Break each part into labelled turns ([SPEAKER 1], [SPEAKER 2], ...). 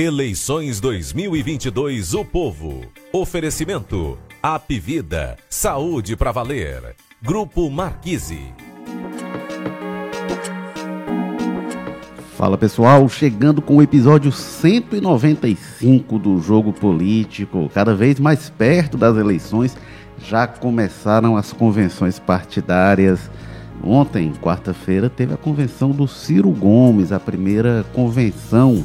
[SPEAKER 1] Eleições 2022 O Povo. Oferecimento. Apvida. Saúde para valer. Grupo Marquise.
[SPEAKER 2] Fala pessoal, chegando com o episódio 195 do Jogo Político, cada vez mais perto das eleições, já começaram as convenções partidárias. Ontem, quarta-feira, teve a convenção do Ciro Gomes, a primeira convenção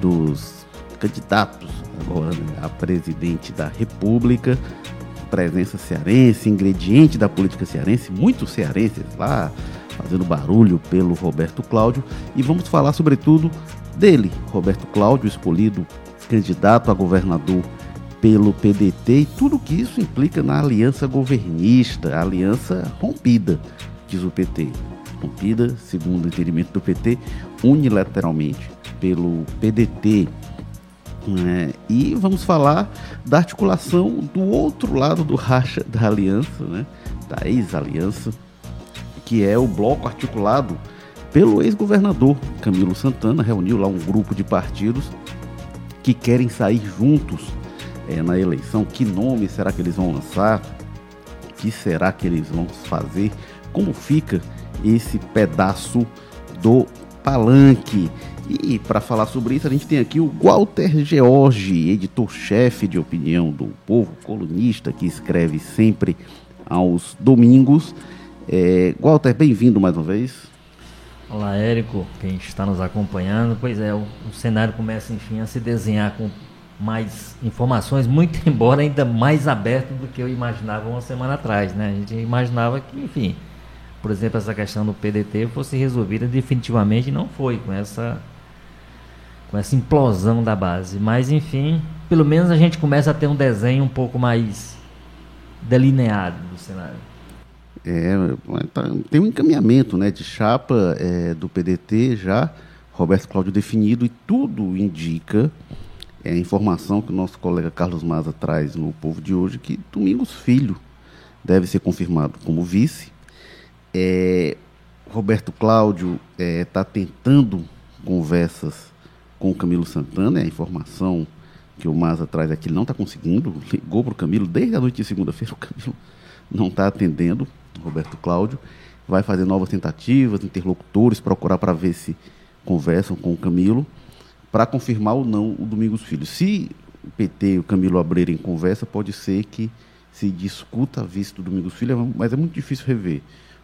[SPEAKER 2] dos candidatos agora né, a presidente da República. Presença cearense, ingrediente da política cearense, muitos cearenses lá fazendo barulho pelo Roberto Cláudio. E vamos falar sobretudo dele, Roberto Cláudio, escolhido candidato a governador pelo PDT e tudo que isso implica na aliança governista, aliança rompida, diz o PT. Rompida, segundo o entendimento do PT, unilateralmente pelo PDT. É, e vamos falar da articulação do outro lado do racha da aliança, né, da ex-aliança, que é o bloco articulado pelo ex-governador Camilo Santana, reuniu lá um grupo de partidos que querem sair juntos é, na eleição. Que nome será que eles vão lançar? Que será que eles vão fazer? Como fica esse pedaço do palanque? E para falar sobre isso, a gente tem aqui o Walter George, editor-chefe de opinião do Povo, colunista que escreve sempre aos domingos. É, Walter, bem-vindo mais uma vez.
[SPEAKER 3] Olá, Érico, quem está nos acompanhando. Pois é, o, o cenário começa, enfim, a se desenhar com mais informações, muito embora ainda mais aberto do que eu imaginava uma semana atrás, né? A gente imaginava que, enfim, por exemplo, essa questão do PDT fosse resolvida definitivamente, não foi com essa com essa implosão da base. Mas enfim, pelo menos a gente começa a ter um desenho um pouco mais delineado do cenário.
[SPEAKER 2] É, tá, tem um encaminhamento né, de chapa é, do PDT já, Roberto Cláudio definido, e tudo indica, é a informação que o nosso colega Carlos Maza traz no Povo de hoje, que Domingos Filho deve ser confirmado como vice. É, Roberto Cláudio está é, tentando conversas com o Camilo Santana, é a informação que o Maza traz aqui, ele não está conseguindo, ligou para o Camilo desde a noite de segunda-feira, o Camilo não está atendendo, Roberto Cláudio, vai fazer novas tentativas, interlocutores, procurar para ver se conversam com o Camilo, para confirmar ou não o Domingos Filho. Se o PT e o Camilo abrirem conversa, pode ser que se discuta a vista do Domingos Filho, mas é muito difícil rever.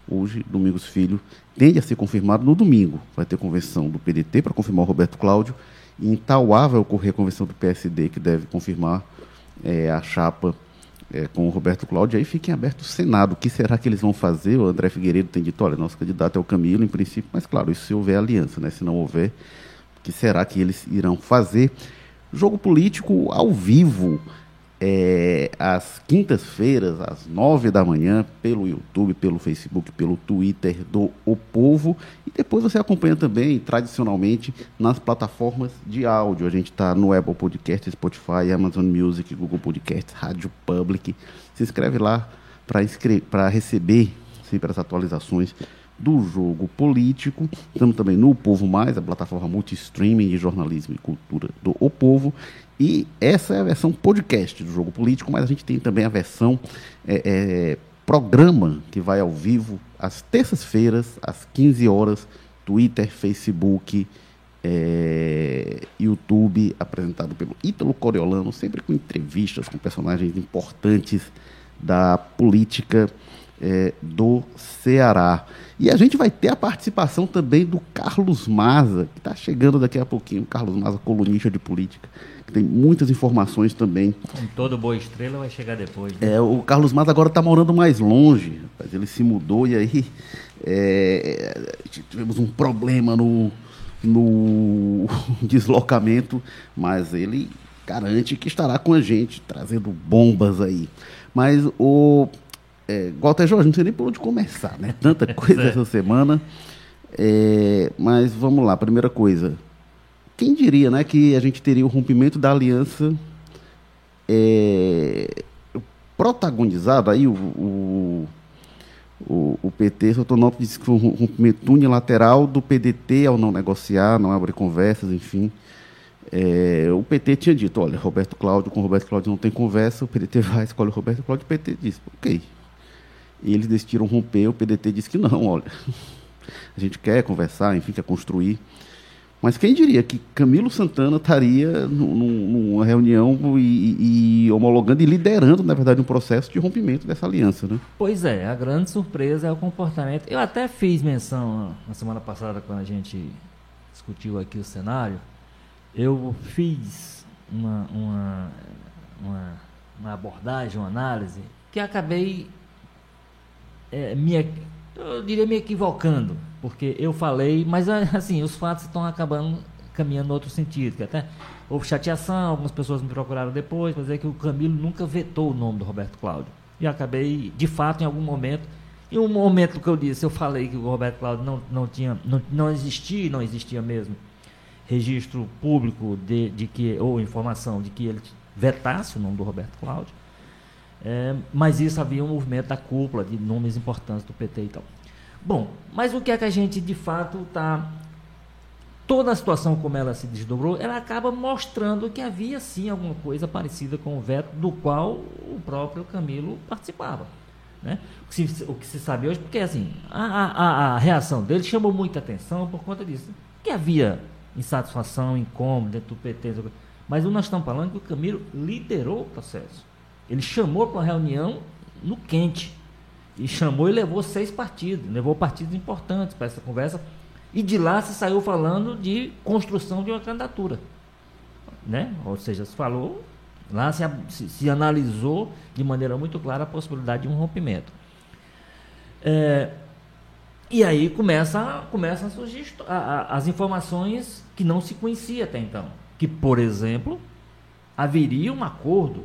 [SPEAKER 2] Hoje, Domingos Filho tende a ser confirmado no domingo. Vai ter convenção do PDT para confirmar o Roberto Cláudio. E em Tauá vai ocorrer a convenção do PSD, que deve confirmar é, a chapa é, com o Roberto Cláudio. Aí fiquem aberto o Senado. O que será que eles vão fazer? O André Figueiredo tem dito: olha, nosso candidato é o Camilo, em princípio, mas claro, isso se houver aliança, né? Se não houver, o que será que eles irão fazer? Jogo político ao vivo é, às quintas-feiras, às nove da manhã, pelo YouTube, pelo Facebook, pelo Twitter do O Povo. E depois você acompanha também, tradicionalmente, nas plataformas de áudio. A gente está no Apple Podcast, Spotify, Amazon Music, Google Podcast, Rádio Public. Se inscreve lá para receber sempre as atualizações do jogo político. Estamos também no Povo Mais, a plataforma multi-streaming de jornalismo e cultura do O Povo. E essa é a versão podcast do jogo político, mas a gente tem também a versão é, é, programa que vai ao vivo às terças-feiras, às 15 horas, Twitter, Facebook, é, YouTube, apresentado pelo Ítalo Coriolano, sempre com entrevistas com personagens importantes da política é, do Ceará. E a gente vai ter a participação também do Carlos Maza, que está chegando daqui a pouquinho. Carlos Maza, colunista de política, que tem muitas informações também.
[SPEAKER 3] Com todo boa estrela vai chegar depois.
[SPEAKER 2] Né? É, o Carlos Maza agora está morando mais longe. Ele se mudou e aí é, tivemos um problema no, no deslocamento, mas ele garante que estará com a gente, trazendo bombas aí. Mas o é, Walter Jorge, não sei nem por onde começar, né? Tanta coisa é. essa semana. É, mas vamos lá, primeira coisa. Quem diria, né, que a gente teria o rompimento da aliança é, protagonizado aí o, o, o, o PT, Sotonópolis disse que foi um rompimento unilateral do PDT ao não negociar, não abrir conversas, enfim. É, o PT tinha dito, olha, Roberto Cláudio, com Roberto Cláudio não tem conversa, o PDT vai, escolhe o Roberto Cláudio, o PT disse, ok. E eles decidiram romper, o PDT disse que não, olha, a gente quer conversar, enfim, quer construir. Mas quem diria que Camilo Santana estaria numa reunião e, e, homologando e liderando, na verdade, um processo de rompimento dessa aliança, né?
[SPEAKER 3] Pois é, a grande surpresa é o comportamento. Eu até fiz menção na semana passada, quando a gente discutiu aqui o cenário, eu fiz uma, uma, uma, uma abordagem, uma análise, que acabei, é, me, eu diria, me equivocando porque eu falei, mas ah, assim, os fatos estão acabando caminhando em outro sentido, que até houve chateação, algumas pessoas me procuraram depois para dizer que o Camilo nunca vetou o nome do Roberto Cláudio. E acabei, de fato, em algum momento, em um momento que eu disse, eu falei que o Roberto Cláudio não, não tinha, não, não existia, não existia mesmo registro público de, de que, ou informação de que ele vetasse o nome do Roberto Cláudio. É, mas isso havia um movimento da cúpula de nomes importantes do PT e tal. Bom, mas o que é que a gente de fato está. Toda a situação como ela se desdobrou, ela acaba mostrando que havia sim alguma coisa parecida com o veto do qual o próprio Camilo participava. Né? O, que se, o que se sabe hoje, porque assim, a, a, a reação dele chamou muita atenção por conta disso. Que havia insatisfação, incômodo dentro do PT. Mas nós estamos falando que o Camilo liderou o processo. Ele chamou para uma reunião no quente. E chamou e levou seis partidos, levou partidos importantes para essa conversa. E de lá se saiu falando de construção de uma candidatura. Né? Ou seja, se falou, lá se, se, analisou de maneira muito clara a possibilidade de um rompimento. É, e aí começa, começa a surgir a, a, as informações que não se conhecia até então. Que, por exemplo, haveria um acordo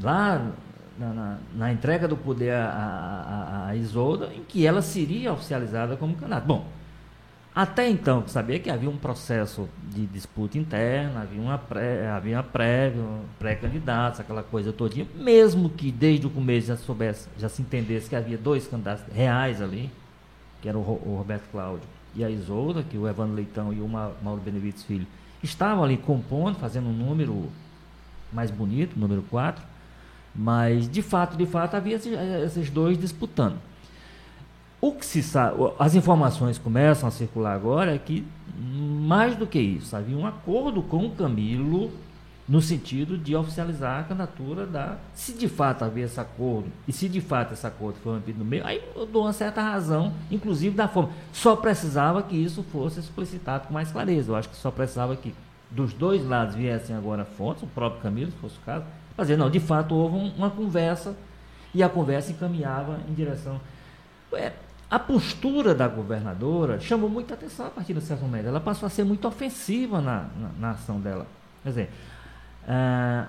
[SPEAKER 3] lá na, na, na, entrega do poder à, Isolda, em que ela seria oficializada como candidata. Bom, até então, sabia que havia um processo de disputa interna, havia uma pré, havia uma prévia, pré-candidatos, aquela coisa todinha, mesmo que desde o começo já soubesse, já se entendesse que havia dois candidatos reais ali, que era o, o Roberto Cláudio e a Isolda, que o Evandro Leitão e o Mauro Benevides Filho estavam ali compondo, fazendo um número mais bonito, número 4, mas, de fato, de fato, havia esses dois disputando. O que se sabe, as informações começam a circular agora é que, mais do que isso, havia um acordo com o Camilo no sentido de oficializar a candidatura da. Se de fato havia esse acordo, e se de fato esse acordo foi rompido no meio, aí eu dou uma certa razão, inclusive da forma. Só precisava que isso fosse explicitado com mais clareza. Eu acho que só precisava que dos dois lados viessem agora fontes, o próprio Camilo, se fosse o caso, fazer. Não, de fato houve um, uma conversa e a conversa encaminhava em direção. É, a postura da governadora chamou muita atenção a partir de certo momento. Ela passou a ser muito ofensiva na, na, na ação dela. Quer dizer,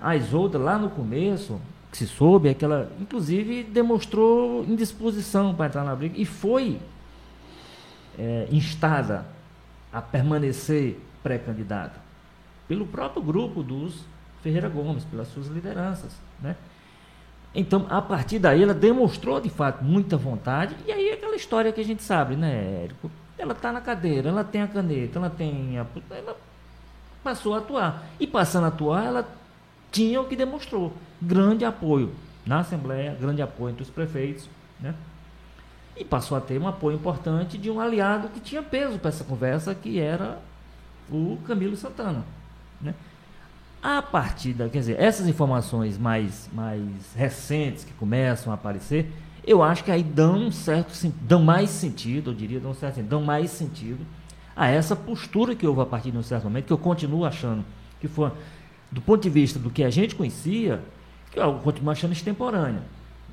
[SPEAKER 3] a Isolda, lá no começo, que se soube, é que ela, inclusive, demonstrou indisposição para entrar na briga e foi é, instada a permanecer pré-candidata pelo próprio grupo dos Ferreira Gomes, pelas suas lideranças. Né? Então, a partir daí, ela demonstrou de fato muita vontade, e aí aquela história que a gente sabe, né, Érico? Ela está na cadeira, ela tem a caneta, ela tem a. Ela passou a atuar. E passando a atuar, ela tinha o que demonstrou: grande apoio na Assembleia, grande apoio entre os prefeitos, né? E passou a ter um apoio importante de um aliado que tinha peso para essa conversa, que era o Camilo Santana. Né? A partir da, quer dizer, essas informações mais, mais recentes que começam a aparecer, eu acho que aí dão um certo dão mais sentido, eu diria, dão um certo dão mais sentido a essa postura que houve a partir de um certo momento, que eu continuo achando que foi, do ponto de vista do que a gente conhecia, que eu continuo achando extemporânea.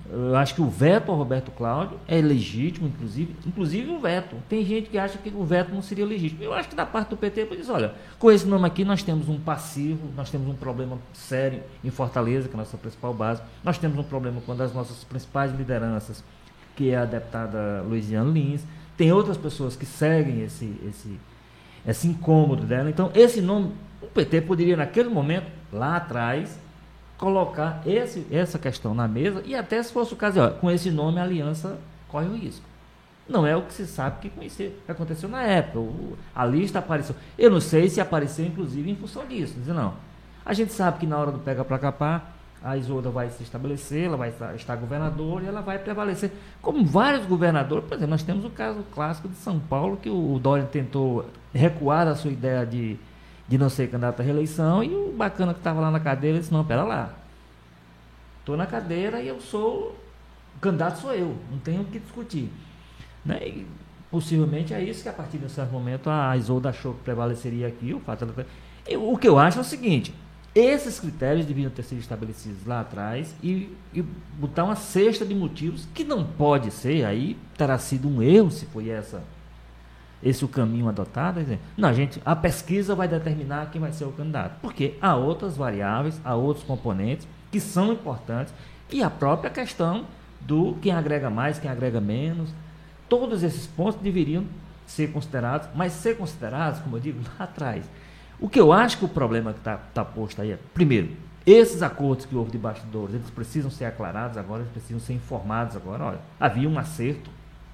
[SPEAKER 3] Eu acho que o veto ao Roberto Cláudio é legítimo, inclusive, inclusive o veto. Tem gente que acha que o veto não seria legítimo. Eu acho que da parte do PT, diz, olha, com esse nome aqui nós temos um passivo, nós temos um problema sério em Fortaleza, que é a nossa principal base. Nós temos um problema com uma das nossas principais lideranças, que é a deputada Luiziane Lins. Tem outras pessoas que seguem esse, esse, esse incômodo dela. Então, esse nome, o PT poderia, naquele momento, lá atrás, colocar esse, essa questão na mesa e até se fosse o caso, ó, com esse nome a aliança corre o risco. Não é o que se sabe que, aconteceu na época. O, a lista apareceu. Eu não sei se apareceu, inclusive, em função disso. Dizer, não. A gente sabe que na hora do pega para capar, a Isolda vai se estabelecer, ela vai estar, estar governador e ela vai prevalecer. Como vários governadores, por exemplo, nós temos o caso clássico de São Paulo, que o, Dória tentou recuar a sua ideia de, de não ser candidato à reeleição, e o bacana que estava lá na cadeira disse, não, pera lá. Estou na cadeira e eu sou. O candidato sou eu, não tenho o que discutir. Né? E, possivelmente é isso que a partir de um certo momento a Isolda achou que prevaleceria aqui. O, fato o que eu acho é o seguinte: esses critérios deviam ter sido estabelecidos lá atrás e, e, botar uma cesta de motivos que não pode ser, aí terá sido um erro se foi essa esse o caminho adotado. Não, gente, a pesquisa vai determinar quem vai ser o candidato, porque há outras variáveis, há outros componentes que são importantes e a própria questão do quem agrega mais, quem agrega menos, Todos esses pontos deveriam ser considerados, mas ser considerados, como eu digo, lá atrás. O que eu acho que o problema que está tá posto aí é, primeiro, esses acordos que houve de bastidores, eles precisam ser aclarados agora, eles precisam ser informados agora. Olha, havia um acerto,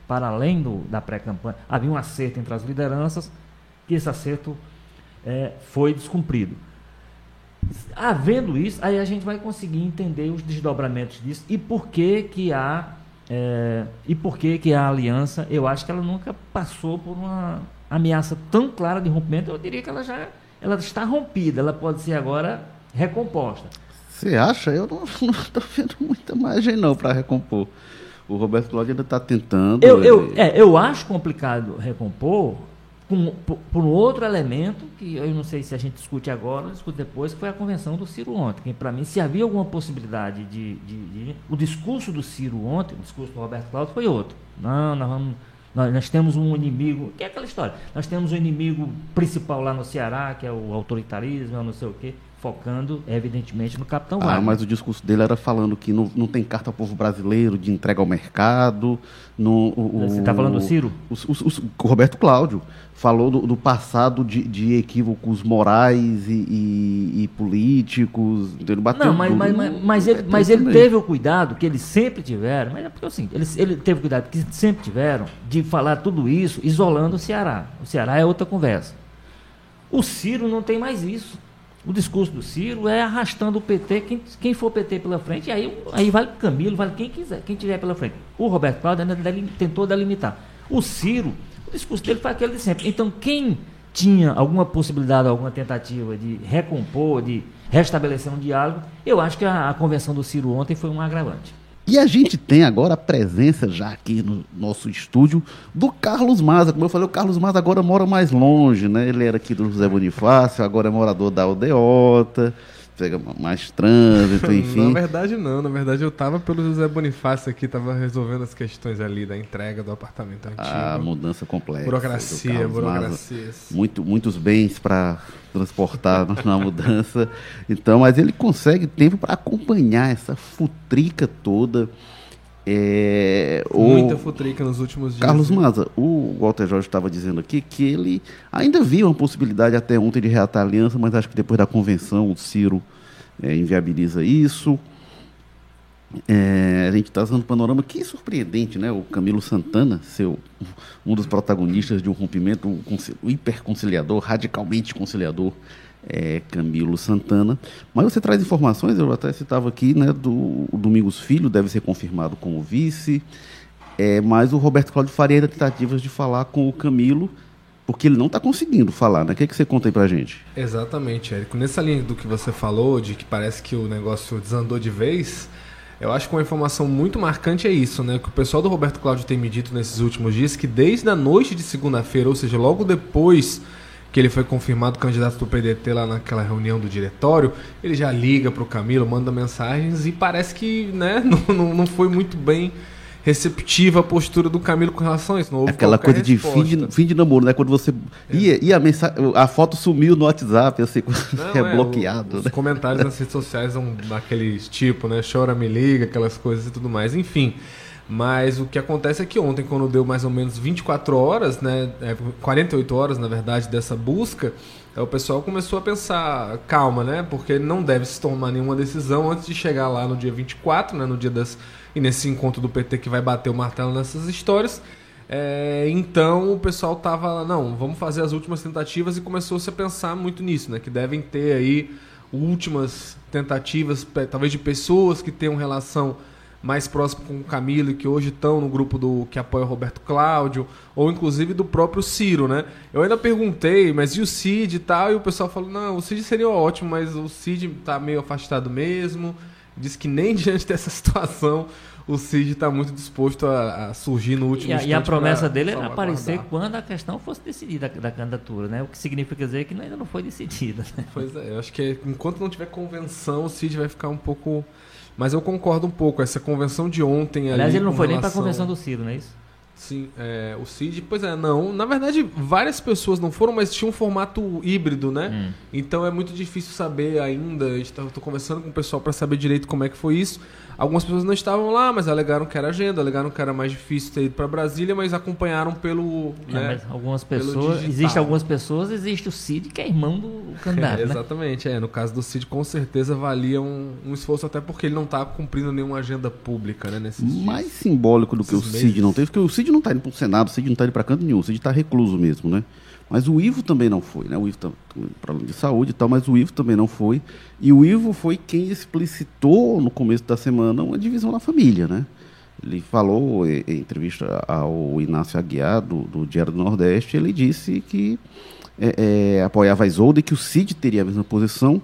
[SPEAKER 3] para além do, da pré-campanha, havia um acerto entre as lideranças, que esse acerto é, foi descumprido. Havendo isso, aí a gente vai conseguir entender os desdobramentos disso e por que, que há é, e por que, que a aliança, eu acho que ela nunca passou por uma ameaça tão clara de rompimento, eu diria que ela já ela está rompida, ela pode ser agora recomposta.
[SPEAKER 2] Você acha? Eu não estou vendo muita margem não para recompor. O Roberto Cláudio ainda está tentando.
[SPEAKER 3] Eu, eu, é, eu acho complicado recompor, com, por, por, um outro elemento, que eu não sei se a gente discute agora ou discute depois, que foi a convenção do Ciro ontem. Que, para mim, se havia alguma possibilidade de, de, de, O discurso do Ciro ontem, o discurso do Roberto Cláudio, foi outro. Não, nós, vamos, nós, nós temos um inimigo. Que é aquela história. Nós temos um inimigo principal lá no Ceará, que é o autoritarismo, não sei o quê focando, evidentemente, no Capitão
[SPEAKER 2] ah,
[SPEAKER 3] Wagner.
[SPEAKER 2] mas o discurso dele era falando que não, não tem carta ao povo brasileiro de entrega ao mercado. No, o,
[SPEAKER 3] Você está falando do Ciro?
[SPEAKER 2] O, o, o, Roberto Cláudio falou do, do passado de, de, equívocos morais e, e, e políticos.
[SPEAKER 3] Ele bateu não, mas, mas, mas, mas ele, mas ele teve o cuidado que eles sempre tiveram, mas é porque assim, ele, ele teve o cuidado que sempre tiveram de falar tudo isso isolando o Ceará. O Ceará é outra conversa. O Ciro não tem mais isso. O discurso do Ciro é arrastando o PT, quem, quem for PT pela frente, aí, aí vale o Camilo, vale quem quiser, quem tiver pela frente. O Roberto Cláudio ainda tentou delimitar. O Ciro, o discurso dele foi aquele de sempre. Então, quem tinha alguma possibilidade, alguma tentativa de recompor, de restabelecer um diálogo, eu acho que a, a convenção do Ciro ontem foi um agravante.
[SPEAKER 2] E a gente tem agora a presença já aqui no nosso estúdio do Carlos Maza. Como eu falei, o Carlos Maza agora mora mais longe, né? Ele era aqui do José Bonifácio, agora é morador da Aldeota pega mais trânsito, enfim.
[SPEAKER 4] na verdade não, na verdade eu tava pelo José Bonifácio aqui, tava resolvendo as questões ali da entrega do apartamento antigo.
[SPEAKER 2] A mudança complexa.
[SPEAKER 4] Burocracia, burocracia.
[SPEAKER 2] Muito, muitos bens para transportar na mudança. Então, mas ele consegue tempo para acompanhar essa futrica toda. É,
[SPEAKER 4] Muita futrica nos últimos dias.
[SPEAKER 2] Carlos Maza, o Walter Jorge estava dizendo aqui que ele ainda via uma possibilidade até ontem de reatar a aliança, mas acho que depois da convenção o Ciro é, inviabiliza isso. É, a gente está usando um panorama que surpreendente, né? O Camilo Santana, seu, um dos protagonistas de um rompimento um, hiperconciliador, radicalmente conciliador, é, Camilo Santana. Mas você traz informações, eu até citava aqui, né, do Domingos Filho, deve ser confirmado como vice, é, mas o Roberto Cláudio faria tentativas de falar com o Camilo, porque ele não está conseguindo falar, né? O que, é que você conta aí pra gente?
[SPEAKER 4] Exatamente, Érico. Nessa linha do que você falou, de que parece que o negócio desandou de vez, eu acho que uma informação muito marcante é isso, né? Que o pessoal do Roberto Cláudio tem me dito nesses últimos dias que desde a noite de segunda-feira, ou seja, logo depois que ele foi confirmado candidato do PDT lá naquela reunião do diretório, ele já liga para o Camilo, manda mensagens e parece que né, não, não foi muito bem receptiva a postura do Camilo com relação a isso. Não houve
[SPEAKER 2] Aquela coisa de fim, de fim de namoro, né? Quando você é. ia, ia a, mensagem, a foto sumiu no WhatsApp, assim, não, é, bloqueado.
[SPEAKER 4] O, né? Os comentários nas redes sociais são daqueles tipo, né? Chora, me liga, aquelas coisas e tudo mais. Enfim. Mas o que acontece é que ontem, quando deu mais ou menos 24 horas, né, 48 é, horas na verdade, dessa busca, é, o pessoal começou a pensar, calma, né? Porque não deve se tomar nenhuma decisão antes de chegar lá no dia 24, né? No dia das. E nesse encontro do PT que vai bater o martelo nessas histórias. É, então o pessoal tava, não, vamos fazer as últimas tentativas e começou-se a pensar muito nisso, né? Que devem ter aí últimas tentativas, talvez de pessoas que tenham relação mais próxima com o Camilo que hoje estão no grupo do que apoia o Roberto Cláudio, ou inclusive do próprio Ciro, né? Eu ainda perguntei, mas e o Cid e tal? E o pessoal falou: não, o Cid seria ótimo, mas o Cid tá meio afastado mesmo. Diz que nem diante dessa situação o Cid está muito disposto a, a, surgir no último
[SPEAKER 3] E, e a promessa dele era aparecer quando a questão fosse decidida da, da, candidatura, né? O que significa dizer que ainda não foi decidida. Né?
[SPEAKER 4] Pois é, eu acho que enquanto não tiver convenção, o Cid vai ficar um pouco. Mas eu concordo um pouco, essa convenção de ontem
[SPEAKER 3] Aliás, ele não foi relação... nem para a convenção do Ciro, não é isso?
[SPEAKER 4] Sim, é, o Cid, pois é, não. Na verdade, várias pessoas não foram, mas tinha um formato híbrido, né? Hum. Então é muito difícil saber ainda. Estou tá, conversando com o pessoal para saber direito como é que foi isso. Algumas pessoas não estavam lá, mas alegaram que era agenda, alegaram que era mais difícil ter ido para Brasília, mas acompanharam pelo. É, né,
[SPEAKER 3] algumas pessoas. Existem algumas pessoas, existe o Cid, que é irmão do candidato.
[SPEAKER 4] É,
[SPEAKER 3] né?
[SPEAKER 4] exatamente, é. No caso do Cid, com certeza valia um, um esforço, até porque ele não está cumprindo nenhuma agenda pública, né? Nesses
[SPEAKER 2] mais dias. simbólico do que Esses o Cid meses. não teve, porque o Cid não está indo para o Senado, o Cid não está indo para canto nenhum, o Cid está recluso mesmo, né? Mas o Ivo também não foi, né? O Ivo para de saúde e tal, mas o Ivo também não foi. E o Ivo foi quem explicitou no começo da semana uma divisão na família, né? Ele falou em, entrevista ao Inácio Aguiar, do, do Diário do Nordeste, ele disse que é, é, apoiava a Isolda e que o Cid teria a mesma posição.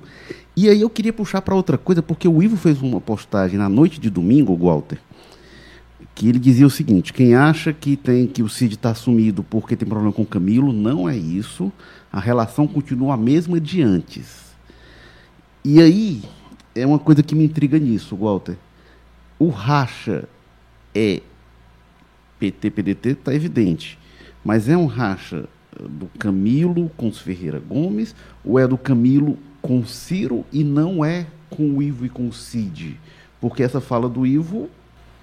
[SPEAKER 2] E aí eu queria puxar para outra coisa, porque o Ivo fez uma postagem na noite de domingo, Walter, que ele dizia o seguinte: quem acha que tem que o Cid está assumido porque tem problema com o Camilo, não é isso. A relação continua a mesma de antes. E aí é uma coisa que me intriga nisso, Walter. O racha é PT, PDT, está evidente. Mas é um racha do Camilo com os Ferreira Gomes ou é do Camilo com Ciro e não é com o Ivo e com o Cid? Porque essa fala do Ivo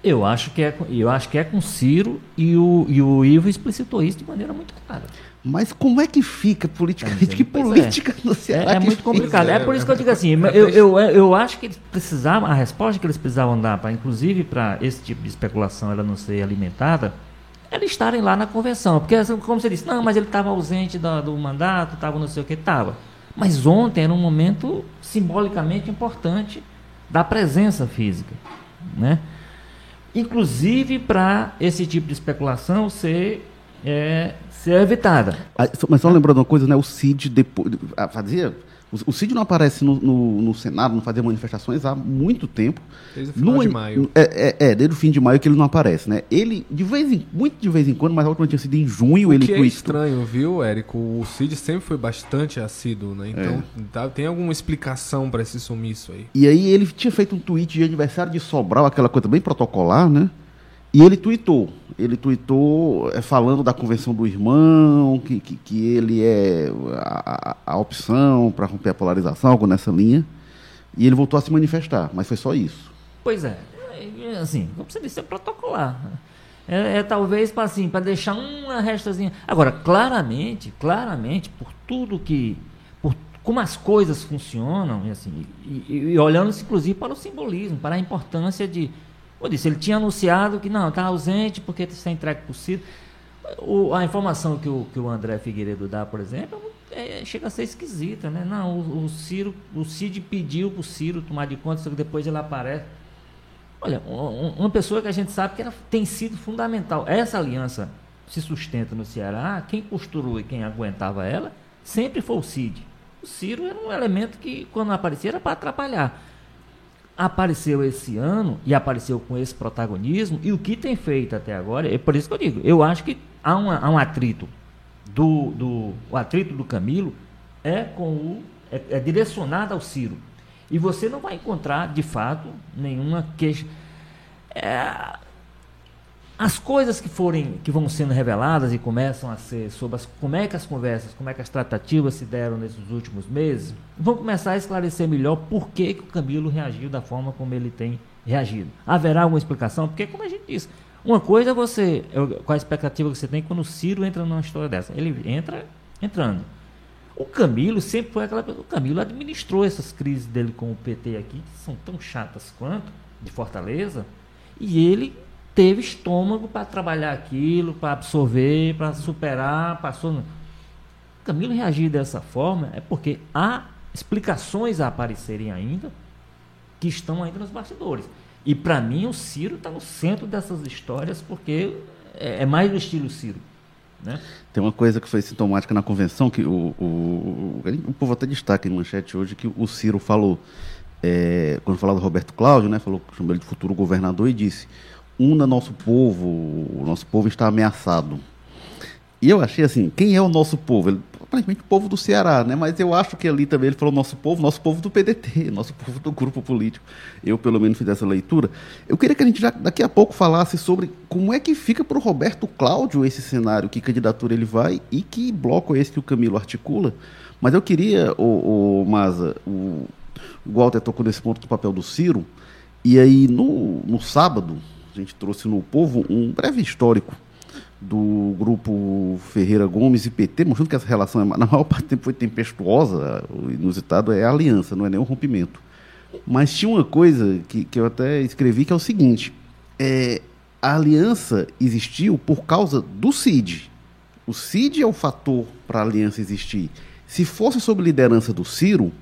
[SPEAKER 3] eu acho que é, eu acho que é com Ciro e o, e o Ivo explicitou isso de maneira muito clara.
[SPEAKER 2] Mas como é que fica politicamente? que política
[SPEAKER 3] é. Ceará? É, é muito complicado. É, é, por isso que eu digo assim, eu, eu, eu acho que eles precisavam, a resposta que eles precisavam dar, para inclusive para esse tipo de especulação ela não ser alimentada, era estarem lá na convenção. Porque, assim, como você disse, não, mas ele estava ausente do, do mandato, estava não sei o que, estava. Mas ontem era um momento simbolicamente importante da presença física. Né? Inclusive para esse tipo de especulação ser, é, ser evitada.
[SPEAKER 2] Ah, mas só lembrando uma coisa, né? O CID depois, ah, fazia o, Cid não aparece no, no, no, Senado, não fazia manifestações há muito tempo.
[SPEAKER 4] Desde o final no, de maio.
[SPEAKER 2] É, é, é, desde o fim de maio que ele não aparece, né? Ele, de vez em, muito de vez em quando, mas a última tinha sido em junho,
[SPEAKER 4] o
[SPEAKER 2] ele
[SPEAKER 4] que é estranho, viu, Érico? O Cid sempre foi bastante assíduo, né? Então, é. tá, tem alguma explicação para esse sumiço aí.
[SPEAKER 2] E aí ele tinha feito um tweet de aniversário de Sobral, aquela coisa bem protocolar, né? E ele tweetou, ele tweetou é, falando da convenção do irmão, que, que, que ele é a, a opção para romper a polarização, algo nessa linha. E ele voltou a se manifestar, mas foi só isso.
[SPEAKER 3] Pois é, assim, como você disse, é protocolar. É, é talvez para assim, para deixar uma restazinha. Agora, claramente, claramente, por tudo que. Por como as coisas funcionam, e, assim, e, e, e olhando inclusive para o simbolismo, para a importância de eu disse, ele tinha anunciado que não, está ausente porque está entregue o Ciro. O, a informação que o, que o André Figueiredo dá, por exemplo, é, chega a ser esquisita, né? Não, o, o Ciro, o Cid pediu para o Ciro tomar de conta, só que depois ele aparece. Olha, um, uma pessoa que a gente sabe que era, tem sido fundamental. Essa aliança se sustenta no Ceará, quem costurou e quem aguentava ela sempre foi o Cid. O Ciro era um elemento que, quando aparecia, era para atrapalhar apareceu esse ano e apareceu com esse protagonismo e o que tem feito até agora, é por isso que eu digo, eu acho que há, uma, há um atrito do, do o atrito do Camilo é com o é, é direcionado ao Ciro. E você não vai encontrar de fato nenhuma queixa. É, as coisas que forem que vão sendo reveladas e começam a ser sobre as, como é que as conversas, como é que as tratativas se deram nesses últimos meses, vão começar a esclarecer melhor por que, que o Camilo reagiu da forma como ele tem reagido. Haverá alguma explicação? Porque, como a gente disse, uma coisa é você, qual a expectativa que você tem quando o Ciro entra numa história dessa? Ele entra entrando. O Camilo sempre foi aquela O Camilo administrou essas crises dele com o PT aqui, que são tão chatas quanto, de Fortaleza, e ele teve estômago para trabalhar aquilo, para absorver, para superar, passou. Camilo reagir dessa forma é porque há explicações a aparecerem ainda que estão ainda nos bastidores. E para mim o Ciro está no centro dessas histórias porque é, é mais do estilo Ciro. Né?
[SPEAKER 2] Tem uma coisa que foi sintomática na convenção, que o, o, o, povo até destaca em manchete hoje, que o Ciro falou, é, quando falava do Roberto Cláudio, né, falou, chamou ele de futuro governador e disse, una nosso povo, o nosso povo está ameaçado. E eu achei assim, quem é o nosso povo? Ele, aparentemente o povo do Ceará, né? Mas eu acho que ali também ele falou nosso povo, nosso povo do PDT, nosso povo do grupo político. Eu, pelo menos, fiz essa leitura. Eu queria que a gente já daqui a pouco falasse sobre como é que fica para o Roberto Cláudio esse cenário, que candidatura ele vai e que bloco é esse que o Camilo articula. Mas eu queria, o, o Maza, o, o Walter tocou nesse ponto do papel do Ciro, e aí no, no sábado, a gente trouxe no Povo um breve histórico do grupo Ferreira Gomes e PT, mostrando que essa relação, na maior parte do tempo, foi tempestuosa, o inusitado é a aliança, não é nem rompimento. Mas tinha uma coisa que, que eu até escrevi, que é o seguinte, é, a aliança existiu por causa do CID. O CID é o fator para a aliança existir. Se fosse sob liderança do Ciro,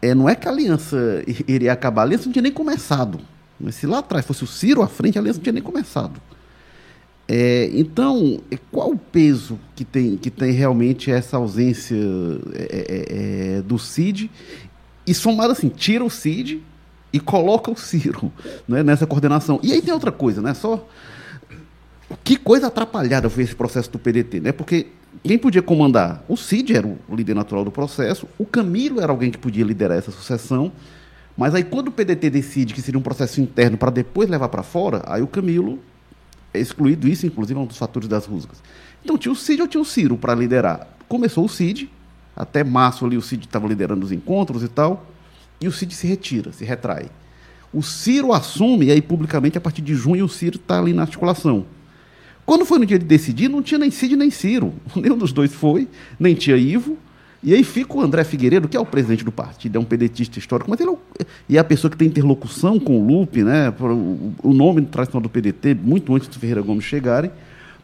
[SPEAKER 2] é, não é que a aliança iria acabar, a aliança não tinha nem começado. Mas se lá atrás fosse o Ciro à frente, a aliança não tinha nem começado. É, então, qual o peso que tem, que tem realmente essa ausência é, é, é do CID? E somado assim, tira o CID e coloca o Ciro né, nessa coordenação. E aí tem outra coisa, né? Só. Que coisa atrapalhada foi esse processo do PDT, né? Porque quem podia comandar? O Cid era o líder natural do processo, o Camilo era alguém que podia liderar essa sucessão, mas aí quando o PDT decide que seria um processo interno para depois levar para fora, aí o Camilo é excluído isso, inclusive, é um dos fatores das rusgas. Então tinha o Cid ou tinha o Ciro para liderar. Começou o Cid, até março ali o Cid estava liderando os encontros e tal, e o Cid se retira, se retrai. O Ciro assume, e aí publicamente a partir de junho o Ciro está ali na articulação. Quando foi no dia de decidir, não tinha nem Cid nem Ciro. Nenhum dos dois foi, nem tinha Ivo. E aí fica o André Figueiredo, que é o presidente do partido, é um pedetista histórico, mas ele é, e é a pessoa que tem interlocução com o Lupe, né? O nome tradicional do PDT, muito antes do Ferreira Gomes chegarem.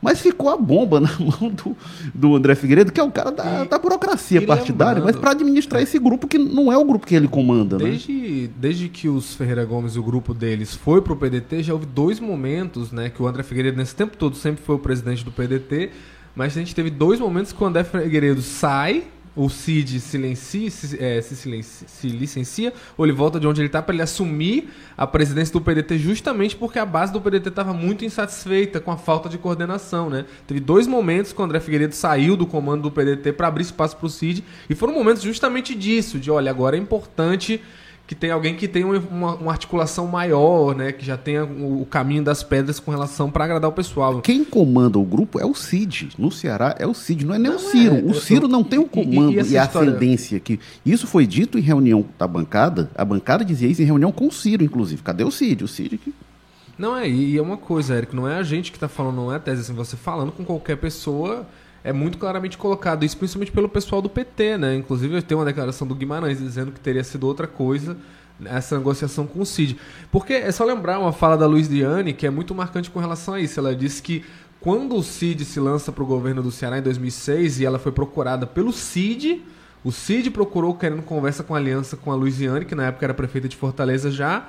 [SPEAKER 2] Mas ficou a bomba na mão do, do André Figueiredo, que é o cara da, da burocracia partidária, mas para administrar esse grupo que não é o grupo que ele comanda.
[SPEAKER 4] Né? Desde,
[SPEAKER 2] né?
[SPEAKER 4] desde que os Ferreira Gomes e o grupo deles foi para o PDT, já houve dois momentos, né? Que o André Figueiredo, nesse tempo todo, sempre foi o presidente do PDT, mas a gente teve dois momentos que o André Figueiredo sai o Cid silencia, se, é, se, se licencia, ou ele volta de onde ele está para ele assumir a presidência do PDT justamente porque a base do PDT estava muito insatisfeita com a falta de coordenação, né? Teve dois momentos que o André Figueiredo saiu do comando do PDT para abrir espaço para o Cid e foram momentos justamente disso, de olha, agora é importante que tem alguém que tem uma, uma, articulação maior, né? Que já tenha o, o caminho das pedras com relação para agradar o pessoal.
[SPEAKER 2] Quem comanda o grupo é o Cid. No Ceará é o Cid, não é nem não o Ciro. É, o Ciro não tem o comando e, e, e a ascendência. Que isso foi dito em reunião da bancada. A bancada dizia isso em reunião com o Ciro, inclusive. Cadê o Cid? O Cid que
[SPEAKER 4] não é, e é uma coisa, Érico, não é a gente que está falando, não é a tese, assim, você falando com qualquer pessoa, é muito claramente colocado, isso principalmente pelo pessoal do PT, né? Inclusive tem uma declaração do Guimarães dizendo que teria sido outra coisa essa negociação com o Cid. Porque é só lembrar uma fala da Luiz Diane que é muito marcante com relação a isso. Ela disse que quando o Cid se lança para o governo do Ceará em 2006 e ela foi procurada pelo Cid, o Cid procurou querendo conversa com a aliança com a Luiziane, que na época era prefeita de Fortaleza já,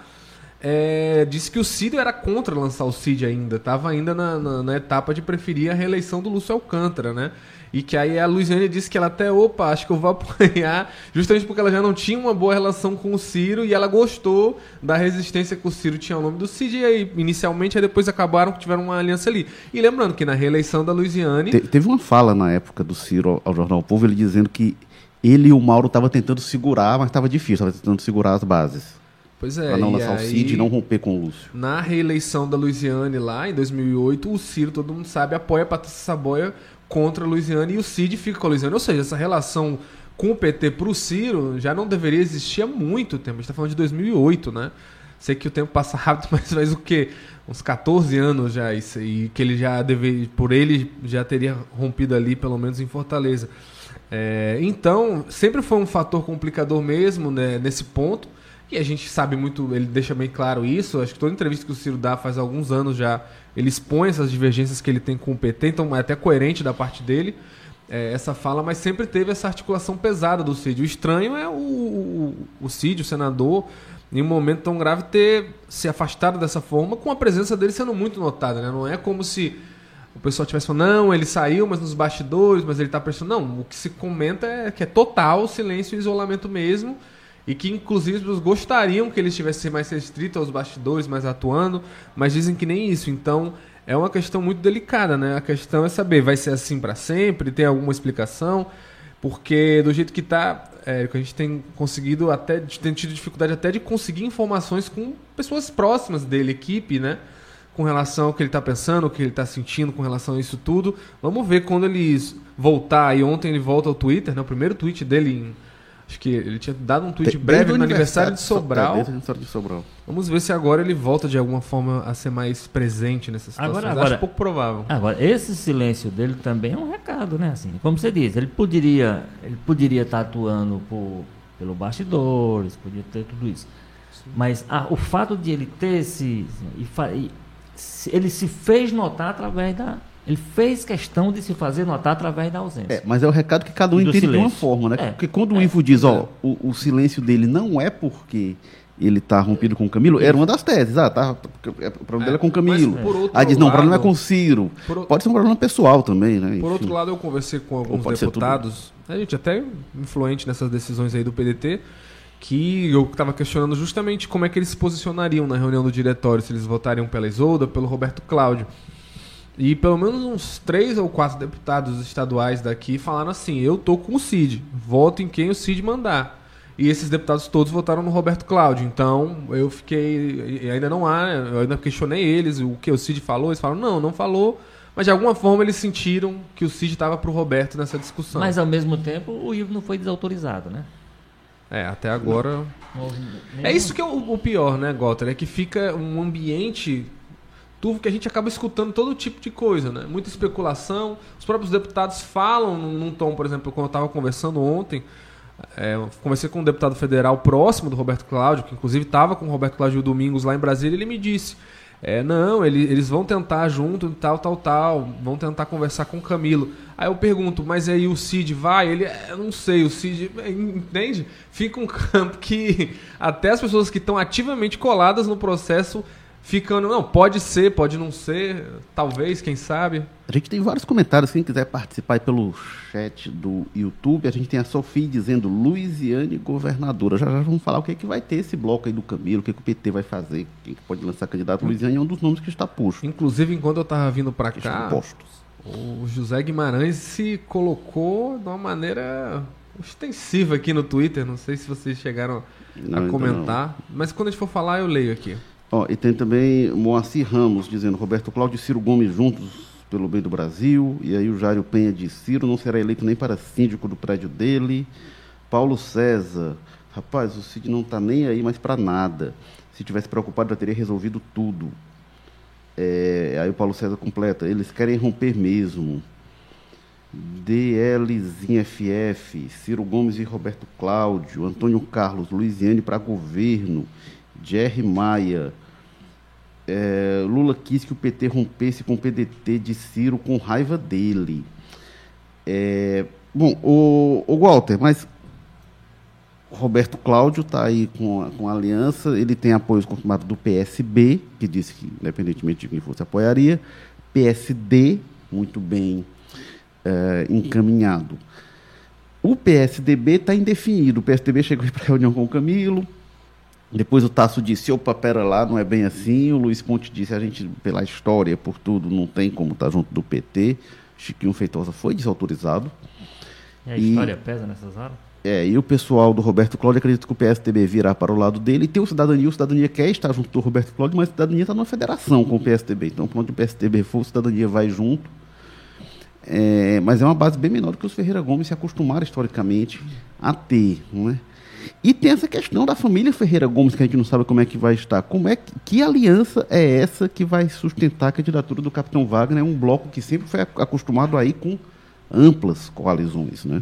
[SPEAKER 4] é, disse que o Cid era contra lançar o Cid ainda, estava ainda na, na, na, etapa de preferir a reeleição do Lúcio Alcântara, né? E que aí a Luiziane disse que ela até, opa, acho que eu vou apoiar, justamente porque ela já não tinha uma boa relação com o Ciro e ela gostou da resistência que o Ciro tinha ao nome do Cid, e aí inicialmente, aí depois acabaram que tiveram uma aliança ali. E lembrando que na reeleição da Luiziane...
[SPEAKER 2] Te, teve uma fala na época do Ciro ao, ao Jornal o Povo, ele dizendo que ele e o Mauro estavam tentando segurar, mas estava difícil, estava tentando segurar as bases.
[SPEAKER 4] Pois é.
[SPEAKER 2] Pra não lançar o Cid e não romper com o Lúcio.
[SPEAKER 4] Na reeleição da Luiziane lá, em 2008, o Ciro, todo mundo sabe, apoia a Patrícia Saboia contra a Luiziane e o Cid fica com a Luiziane. Ou seja, essa relação com o PT pro Ciro já não deveria existir há muito tempo. A gente tá falando de 2008, né? Sei que o tempo passa rápido, mas faz o quê? Uns 14 anos já isso. E que ele já deveria, por ele, já teria rompido ali, pelo menos em Fortaleza. É, então, sempre foi um fator complicador mesmo né, nesse ponto. E a gente sabe muito, ele deixa bem claro isso. Acho que toda entrevista que o Ciro dá faz alguns anos já, ele expõe essas divergências que ele tem com o PT, então é até coerente da parte dele é, essa fala, mas sempre teve essa articulação pesada do Cid. O estranho é o, o, o Cid, o senador, em um momento tão grave, ter se afastado dessa forma, com a presença dele sendo muito notada. Né? Não é como se o pessoal tivesse falando, não, ele saiu, mas nos bastidores, mas ele está pressionando. Não, o que se comenta é que é total silêncio e isolamento mesmo. E que, inclusive, gostariam que ele estivesse mais restrito aos bastidores, mais atuando, mas dizem que nem isso. Então, é uma questão muito delicada, né? A questão é saber, vai ser assim para sempre? Tem alguma explicação? Porque do jeito que está, é, a gente tem conseguido até, tem tido dificuldade até de conseguir informações com pessoas próximas dele, equipe, né? Com relação ao que ele está pensando, o que ele está sentindo com relação a isso tudo. Vamos ver quando ele voltar. E ontem ele volta ao Twitter, né? O primeiro tweet dele em Acho que ele tinha dado um tweet breve no aniversário de Sobral.
[SPEAKER 2] O aniversário de Sobral.
[SPEAKER 4] Vamos ver se agora ele volta de alguma forma a ser mais presente nessa situação.
[SPEAKER 3] Agora, agora,
[SPEAKER 4] Acho pouco provável.
[SPEAKER 3] Agora, esse silêncio dele também é um recado, né? Assim, como você diz, ele poderia, ele poderia estar atuando por, pelo bastidores, podia ter tudo isso. Mas ah, o fato de ele ter esse. E, e, ele se fez notar através da, ele fez questão de se fazer notar através da ausência.
[SPEAKER 2] É, mas é o recado que cada um entende silêncio. de uma forma, né? É. Porque quando o é. Ivo diz, ó, o, o, silêncio dele não é porque ele tá rompido com o Camilo, era uma das teses. Ah, tá, é, o problema dele é com o Camilo. Aí diz, não, o problema é com o Ciro. Por, Pode ser um problema pessoal também, né? Enfim.
[SPEAKER 4] Por outro lado, eu conversei com alguns deputados, a gente até influente nessas decisões aí do PDT, que eu estava questionando justamente como é que eles se posicionariam na reunião do diretório, se eles votariam pela Isolda, pelo Roberto Cláudio. E pelo menos uns três ou quatro deputados estaduais daqui falaram assim: eu tô com o Cid, voto em quem o Cid mandar. E esses deputados todos votaram no Roberto Cláudio. Então eu fiquei. Ainda não há, eu ainda questionei eles o que o Cid falou. Eles falaram: não, não falou. Mas de alguma forma eles sentiram que o Cid estava pro Roberto nessa discussão.
[SPEAKER 3] Mas ao mesmo tempo o Ivo não foi desautorizado, né?
[SPEAKER 4] É, até agora. Não. É isso que é o, o pior, né, Gotter? É que fica um ambiente turvo que a gente acaba escutando todo tipo de coisa, né? Muita especulação. Os próprios deputados falam num tom, por exemplo, quando eu estava conversando ontem, é, conversei com um deputado federal próximo do Roberto Cláudio, que inclusive estava com o Roberto Cláudio Domingos lá em Brasília, ele me disse: é, não, ele, eles vão tentar junto, tal, tal, tal, vão tentar conversar com o Camilo. Aí eu pergunto, mas aí o Cid vai? Ele, é, eu não sei, o Cid, entende? Fica um campo que até as pessoas que estão ativamente coladas no processo ficando, não, pode ser, pode não ser, talvez, quem sabe.
[SPEAKER 2] A gente tem vários comentários, quem quiser participar pelo chat do YouTube, a gente tem a Sofia dizendo Luiziane governadora. Já já vamos falar o que é que vai ter esse bloco aí do Camilo, o que, é que o PT vai fazer, quem que pode lançar candidato. Luiziane é um dos nomes que está posto.
[SPEAKER 4] Inclusive, enquanto eu estava vindo para cá, postos. o José Guimarães se colocou de uma maneira ostensiva aqui no Twitter, não sei se vocês chegaram não, a comentar, mas quando a gente for falar eu leio aqui.
[SPEAKER 2] Ó, e tem também Moacir Ramos dizendo Roberto Cláudio e Ciro Gomes juntos pelo bem do Brasil. E aí o Jário Penha diz Ciro não será eleito nem para síndico do prédio dele. Paulo César, rapaz, o Cid não está nem aí mais para nada. Se tivesse preocupado já teria resolvido tudo. É, aí o Paulo César completa, eles querem romper mesmo. DLzinho FF, Ciro Gomes e Roberto Cláudio, Antônio Carlos, Luiziane para governo. Jerry Maia. É, Lula quis que o PT rompesse com o PDT de Ciro com raiva dele. É, bom, o, o Walter, mas Roberto Cláudio está aí com a, com a aliança, ele tem apoio confirmado do PSB, que disse que, independentemente de quem fosse, apoiaria. PSD, muito bem é, encaminhado. O PSDB está indefinido. O PSDB chegou para reunião com o Camilo, depois o Tasso disse, opa, pera lá, não é bem assim. O Luiz Ponte disse, a gente, pela história, por tudo, não tem como estar tá junto do PT. Chiquinho Feitosa foi desautorizado.
[SPEAKER 3] E a história e, pesa nessas horas?
[SPEAKER 2] É, e o pessoal do Roberto Cláudio acredita que o PSDB virá para o lado dele e tem o Cidadania. O Cidadania quer estar junto do Roberto Cláudio, mas o Cidadania está numa federação com o PSDB. Então, quando o PSDB for, o Cidadania vai junto. É, mas é uma base bem menor do que os Ferreira Gomes se acostumaram historicamente a ter, não é? E tem essa questão da família Ferreira Gomes, que a gente não sabe como é que vai estar. Como é que, que aliança é essa que vai sustentar a candidatura do Capitão Wagner? É um bloco que sempre foi acostumado aí com amplas coalizões, né?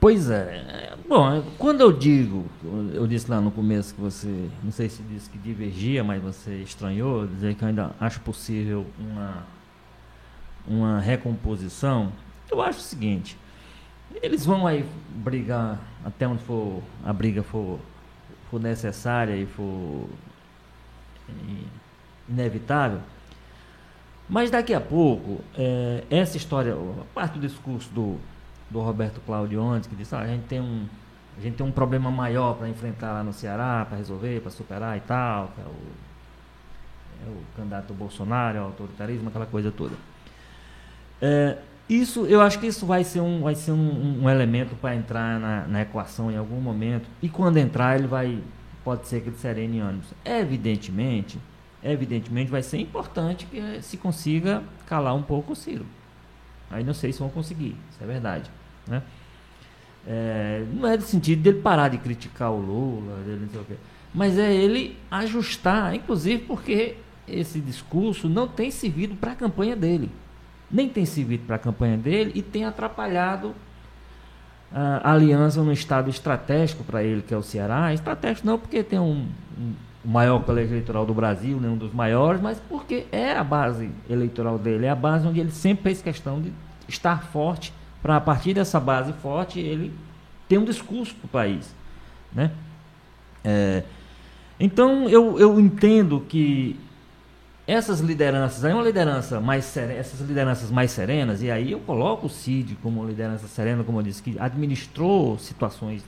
[SPEAKER 3] Pois é. Bom, quando eu digo, eu disse lá no começo que você, não sei se disse que divergia, mas você estranhou, dizer que eu ainda acho possível uma, uma recomposição, eu acho o seguinte, eles vão aí brigar até onde for a briga for, for necessária e for inevitável, mas daqui a pouco, é, essa história, parte do discurso do, do Roberto Cláudio ontem, que disse, ah, a gente tem um, a gente tem um problema maior para enfrentar lá no Ceará, para resolver, para superar e tal, é o, é o candidato Bolsonaro, é o autoritarismo, aquela coisa toda. É, isso, eu acho que isso vai ser um, vai ser um, um elemento para entrar na, na, equação em algum momento. E quando entrar, ele vai, pode ser que ele serene ânimos. Evidentemente, evidentemente vai ser importante que se consiga calar um pouco o Ciro. Aí não sei se vão conseguir, isso é verdade. Né? É, não é no sentido dele parar de criticar o Lula, dele não sei o quê, mas é ele ajustar, inclusive porque esse discurso não tem servido para a campanha dele. Nem tem servido para a campanha dele e tem atrapalhado a aliança no estado estratégico para ele, que é o Ceará. Estratégico não porque tem um, um o maior colégio eleitoral do Brasil, né, um dos maiores, mas porque é a base eleitoral dele, é a base onde ele sempre fez questão de estar forte, para a partir dessa base forte ele ter um discurso para o país. Né? É, então eu, eu entendo que essas lideranças, aí uma liderança mais serena, essas lideranças mais serenas, e aí eu coloco o Cid como liderança serena, como eu disse, que administrou situações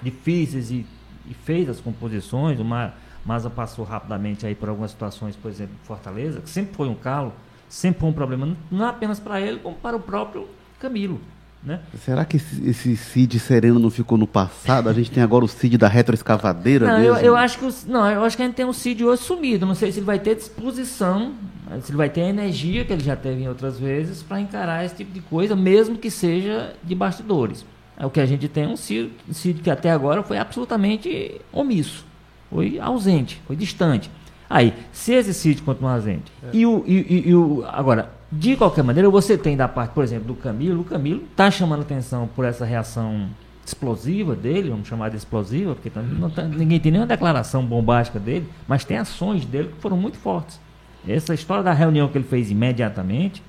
[SPEAKER 3] difíceis e, e fez as composições, uma Maza passou rapidamente aí por algumas situações, por exemplo, Fortaleza, que sempre foi um calo, sempre foi um problema, não apenas para ele, como para o próprio Camilo. Né?
[SPEAKER 2] Será que esse, esse Cid sereno não ficou no passado? A gente tem agora o Cid da retroescavadeira
[SPEAKER 3] não, eu, eu, acho que o, não, eu acho que a gente tem um Cid hoje sumido. Não sei se ele vai ter disposição, se ele vai ter a energia que ele já teve em outras vezes para encarar esse tipo de coisa, mesmo que seja de bastidores. É o que a gente tem um Cid, Cid que até agora foi absolutamente omisso foi ausente, foi distante. Aí, se esse sítio continuar é. e, o, e, e, o. Agora, de qualquer maneira, você tem da parte, por exemplo, do Camilo, o Camilo está chamando atenção por essa reação explosiva dele, vamos chamar de explosiva, porque não tá, ninguém tem nenhuma declaração bombástica dele, mas tem ações dele que foram muito fortes. Essa história da reunião que ele fez imediatamente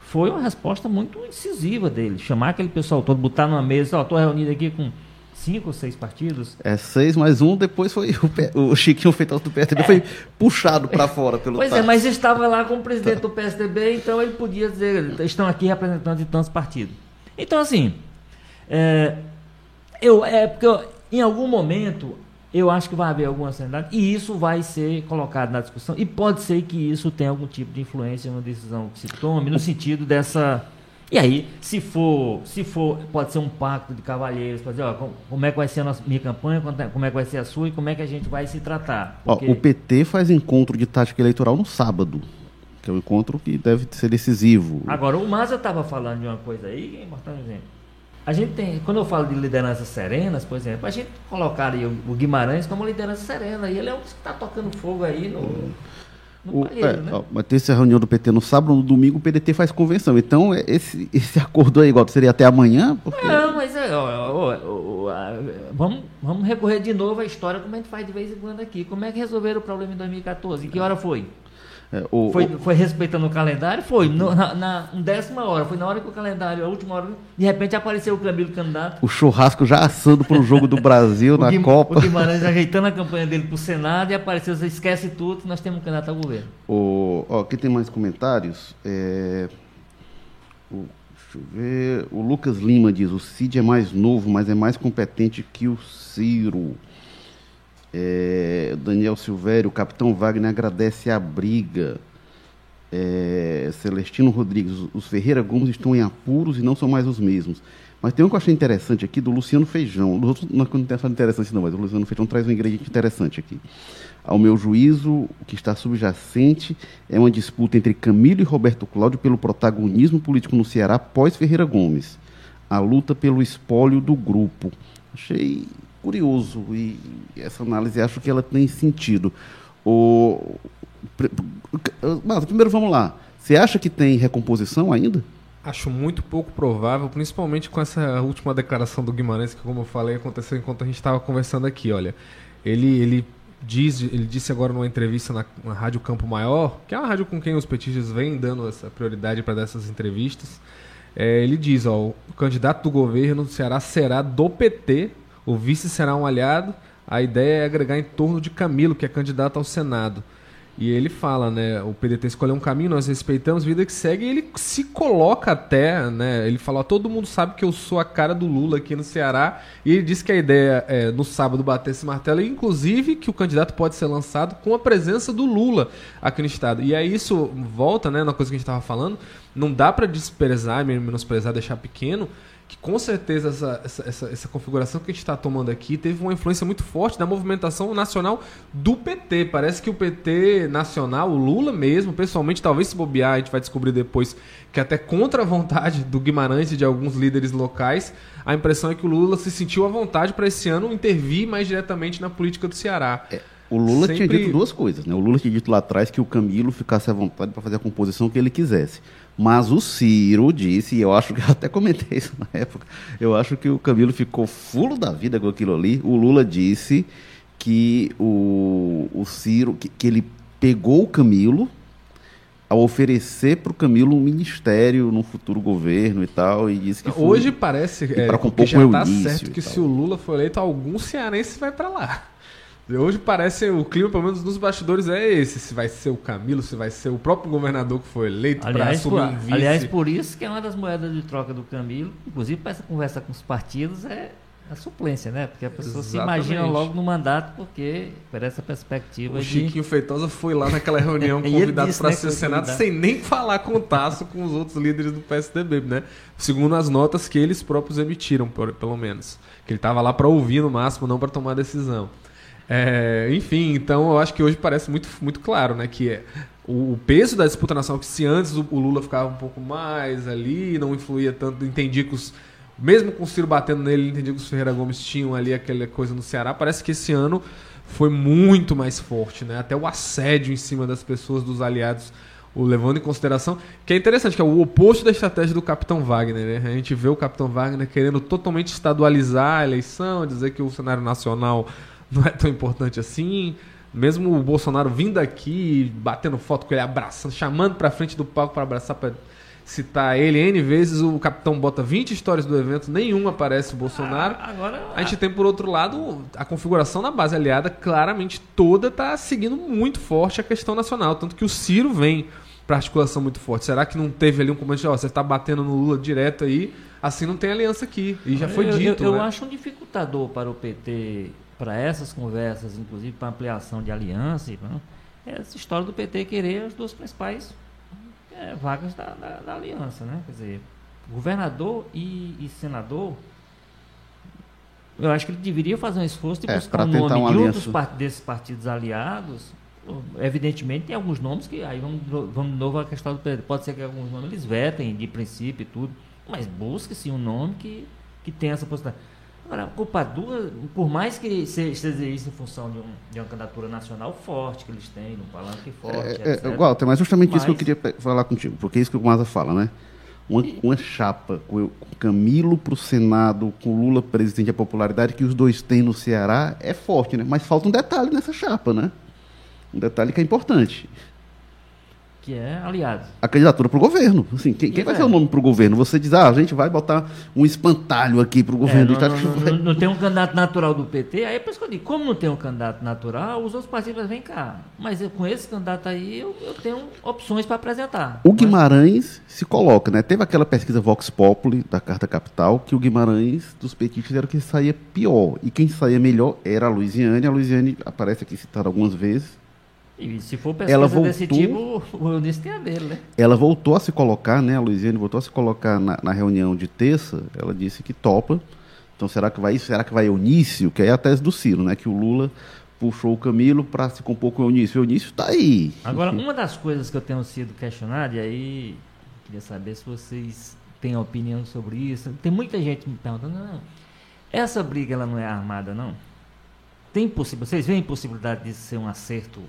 [SPEAKER 3] foi uma resposta muito incisiva dele. Chamar aquele pessoal todo, botar numa mesa, ó, estou reunido aqui com cinco ou seis partidos.
[SPEAKER 2] É, seis mais um, depois foi o, o Chiquinho Feitosa do PSDB, é. foi puxado para fora pelo
[SPEAKER 3] Pois é, mas estava lá como presidente tá. do PSDB, então ele podia dizer, estão aqui representantes de tantos partidos. Então, assim, é, eu, é porque eu, em algum momento eu acho que vai haver alguma sanidade e isso vai ser colocado na discussão e pode ser que isso tenha algum tipo de influência na decisão que se tome, no sentido dessa e aí, se for, se for, pode ser um pacto de cavalheiros, para dizer, ó, como é que vai ser a nossa, minha campanha, como é que vai ser a sua e como é que a gente vai se tratar.
[SPEAKER 2] Porque... Ó, o PT faz encontro de tática eleitoral no sábado, que é um encontro que deve ser decisivo.
[SPEAKER 3] Agora, o Maza estava falando de uma coisa aí que é importante dizer. A gente tem, quando eu falo de lideranças serenas, por exemplo, a gente colocar o Guimarães como liderança serena, e ele é um que está tocando fogo aí no
[SPEAKER 2] o, é, né? ó, mas tem essa reunião do PT no sábado, no domingo o PDT faz convenção. Então, é, esse, esse acordo aí, igual seria até amanhã?
[SPEAKER 3] Porque... Não, mas é, ó, ó, vamos, vamos recorrer de novo à história, como a gente faz de vez em quando aqui. Como é que resolveram o problema em 2014? Em que hora foi? É, o, foi, o... foi respeitando o calendário? Foi. No, na, na décima hora, foi na hora que o calendário, a última hora, de repente apareceu o Camilo candidato.
[SPEAKER 2] O churrasco já assando para o jogo do Brasil na Guim, Copa.
[SPEAKER 3] O Guimarães ajeitando a campanha dele para o Senado e apareceu, você esquece tudo, nós temos um candidato ao governo.
[SPEAKER 2] O, ó, aqui tem mais comentários. É, o, deixa eu ver. O Lucas Lima diz: o Cid é mais novo, mas é mais competente que o Ciro. É, Daniel Silvério, o capitão Wagner agradece a briga. É, Celestino Rodrigues, os Ferreira Gomes estão em apuros e não são mais os mesmos. Mas tem um que eu achei interessante aqui do Luciano Feijão. Os não tem achado interessante, não, mas o Luciano Feijão traz um ingrediente interessante aqui. Ao meu juízo, o que está subjacente é uma disputa entre Camilo e Roberto Cláudio pelo protagonismo político no Ceará pós Ferreira Gomes. A luta pelo espólio do grupo. Achei curioso e essa análise acho que ela tem sentido. O, mas primeiro vamos lá. Você acha que tem recomposição ainda?
[SPEAKER 4] Acho muito pouco provável, principalmente com essa última declaração do Guimarães, que, como eu falei, aconteceu enquanto a gente estava conversando aqui. Olha, ele, ele, diz, ele disse agora numa entrevista na, na Rádio Campo Maior, que é uma rádio com quem os petistas vêm dando essa prioridade para dessas entrevistas. É, ele diz: ó, o candidato do governo do Ceará será do PT, o vice será um aliado. A ideia é agregar em torno de Camilo, que é candidato ao Senado. E ele fala, né? O PDT escolheu um caminho, nós respeitamos, vida que segue, e ele se coloca até, né? Ele fala, todo mundo sabe que eu sou a cara do Lula aqui no Ceará. E ele disse que a ideia é no sábado bater esse martelo, e inclusive que o candidato pode ser lançado com a presença do Lula aqui no estado. E aí isso volta, né, na coisa que a gente estava falando, não dá para desprezar, menosprezar, deixar pequeno que com certeza essa, essa, essa, essa configuração que a gente está tomando aqui teve uma influência muito forte da movimentação nacional do PT. Parece que o PT nacional, o Lula mesmo, pessoalmente, talvez se bobear, a gente vai descobrir depois que até contra a vontade do Guimarães e de alguns líderes locais, a impressão é que o Lula se sentiu à vontade para esse ano intervir mais diretamente na política do Ceará.
[SPEAKER 2] É. O Lula Sempre... tinha dito duas coisas, né? O Lula tinha dito lá atrás que o Camilo ficasse à vontade para fazer a composição que ele quisesse. Mas o Ciro disse, e eu acho que eu até comentei isso na época, eu acho que o Camilo ficou fulo da vida com aquilo ali. O Lula disse que o, o Ciro, que, que ele pegou o Camilo ao oferecer para o Camilo um ministério no futuro governo e tal, e disse que
[SPEAKER 4] foi, Hoje parece
[SPEAKER 2] é, para compor já está
[SPEAKER 4] certo que se o Lula for eleito, algum cearense vai para lá. Hoje parece o clima, pelo menos nos bastidores, é esse. Se vai ser o Camilo, se vai ser o próprio governador que foi eleito para assumir um vice.
[SPEAKER 3] Aliás, por isso que é uma das moedas de troca do Camilo, inclusive para essa conversa com os partidos, é a suplência, né? Porque a pessoa Exatamente. se imagina logo no mandato, porque por essa perspectiva. O
[SPEAKER 4] de... Chiquinho Feitosa foi lá naquela reunião convidado para né, ser Senado sem nem falar com o Tasso com os outros líderes do PSDB, né? Segundo as notas que eles próprios emitiram, pelo menos. Que ele estava lá para ouvir no máximo, não para tomar decisão. É, enfim, então eu acho que hoje parece muito, muito claro, né? Que é o, peso da disputa nacional, que se antes o, o, Lula ficava um pouco mais ali, não influía tanto, entendi que os. Mesmo com o Ciro batendo nele, entendi que os Ferreira Gomes tinham ali aquela coisa no Ceará. Parece que esse ano foi muito mais forte, né? Até o assédio em cima das pessoas, dos aliados, o levando em consideração. Que é interessante, que é o oposto da estratégia do Capitão Wagner, né? A gente vê o Capitão Wagner querendo totalmente estadualizar a eleição, dizer que o cenário nacional não é tão importante assim. Mesmo o Bolsonaro vindo aqui, batendo foto com ele, abraçando, chamando pra frente do palco para abraçar, para citar ele N vezes, o capitão bota 20 histórias do evento, nenhuma aparece o Bolsonaro. Ah, agora, a gente tem, por outro lado, a configuração na base aliada, claramente toda tá seguindo muito forte a questão nacional. Tanto que o Ciro vem para articulação muito forte. Será que não teve ali um comando ó, você está batendo no Lula direto aí, assim não tem aliança aqui. E já foi
[SPEAKER 3] eu,
[SPEAKER 4] dito.
[SPEAKER 3] Eu, eu
[SPEAKER 4] né?
[SPEAKER 3] acho um dificultador para o PT para essas conversas, inclusive para ampliação de aliança, né? essa história do PT querer as duas principais é, vagas da, da, da, aliança, né? Quer dizer, governador e, e, senador, eu acho que ele deveria fazer um esforço de é, buscar o nome de aliança. outros part desses partidos aliados. Evidentemente, tem alguns nomes que aí vamos, vamos de novo à questão do PT. Pode ser que alguns nomes eles vetem de princípio e tudo, mas busque-se um nome que, que tenha essa possibilidade. Agora, culpa duas, por mais que seja isso em função de, um, de, uma candidatura nacional forte que eles têm, um palanque forte,
[SPEAKER 2] é, é, Walter, mas justamente mas... isso que eu queria falar contigo, porque é isso que o Maza fala, né? Uma, uma chapa com Camilo para o Senado, com Lula presidente, a popularidade que os dois têm no Ceará é forte, né? Mas falta um detalhe nessa chapa, né? Um detalhe que é importante
[SPEAKER 3] que é aliado.
[SPEAKER 2] A candidatura para o governo. Assim, quem, quem vai é. ser o nome para o governo? Você diz, ah, a gente vai botar um espantalho aqui para o governo.
[SPEAKER 3] É, não, não, não, não, tem um candidato natural do PT, aí é por isso que eu digo, como não tem um candidato natural, os outros partidos vêm cá. Mas eu, com esse candidato aí, eu, eu tenho opções para apresentar.
[SPEAKER 2] O Guimarães Mas... se coloca, né? Teve aquela pesquisa Vox Populi da Carta Capital, que o Guimarães dos petistas era o que saía pior. E quem saía melhor era a Luiziane. A Luiziane aparece aqui citada algumas vezes
[SPEAKER 3] e se for pesquisa ela voltou, desse tipo, o Eunice tem a dele, né?
[SPEAKER 2] Ela voltou a se colocar, né? A Luiziane voltou a se colocar na, na, reunião de terça. Ela disse que topa. Então será que vai será que vai Eunício? Que é a tese do Ciro, né? Que o Lula puxou o Camilo para se compor com o Eunício. O Eunício está aí.
[SPEAKER 3] Agora, uma das coisas que eu tenho sido questionado, e aí queria saber se vocês têm opinião sobre isso. Tem muita gente me perguntando, não, essa briga ela não é armada, não? Tem possibilidade, vocês veem possibilidade de ser um acerto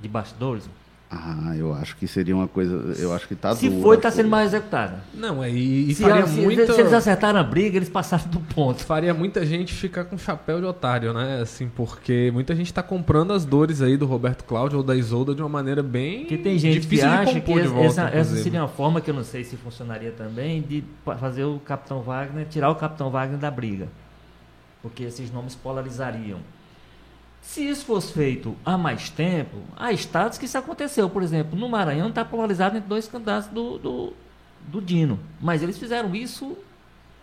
[SPEAKER 3] de bastidores?
[SPEAKER 2] Ah, eu acho que seria uma coisa. Eu acho que tá
[SPEAKER 3] Se
[SPEAKER 2] dura
[SPEAKER 3] foi, está sendo
[SPEAKER 2] coisa.
[SPEAKER 3] mal executada.
[SPEAKER 4] Não, é, e, e
[SPEAKER 3] Se,
[SPEAKER 4] faria,
[SPEAKER 3] se-
[SPEAKER 4] muita,
[SPEAKER 3] se eles acertaram a briga, eles passaram do ponto.
[SPEAKER 4] faria muita gente ficar com chapéu de otário, né? Assim, porque muita gente tá comprando as dores aí do Roberto Cláudio ou da Isolda de uma maneira bem
[SPEAKER 3] Porque tem gente que
[SPEAKER 4] difícil de
[SPEAKER 3] acha que
[SPEAKER 4] compor de
[SPEAKER 3] essa,
[SPEAKER 4] volta,
[SPEAKER 3] essa- seria uma forma que eu não sei se funcionaria também de fazer o Capitão Wagner, tirar o Capitão Wagner da briga. Porque esses nomes polarizariam. Se isso fosse feito há mais tempo, há estados que isso aconteceu. Por exemplo, no Maranhão está polarizado entre dois candidatos do, do, do Dino. Mas eles fizeram isso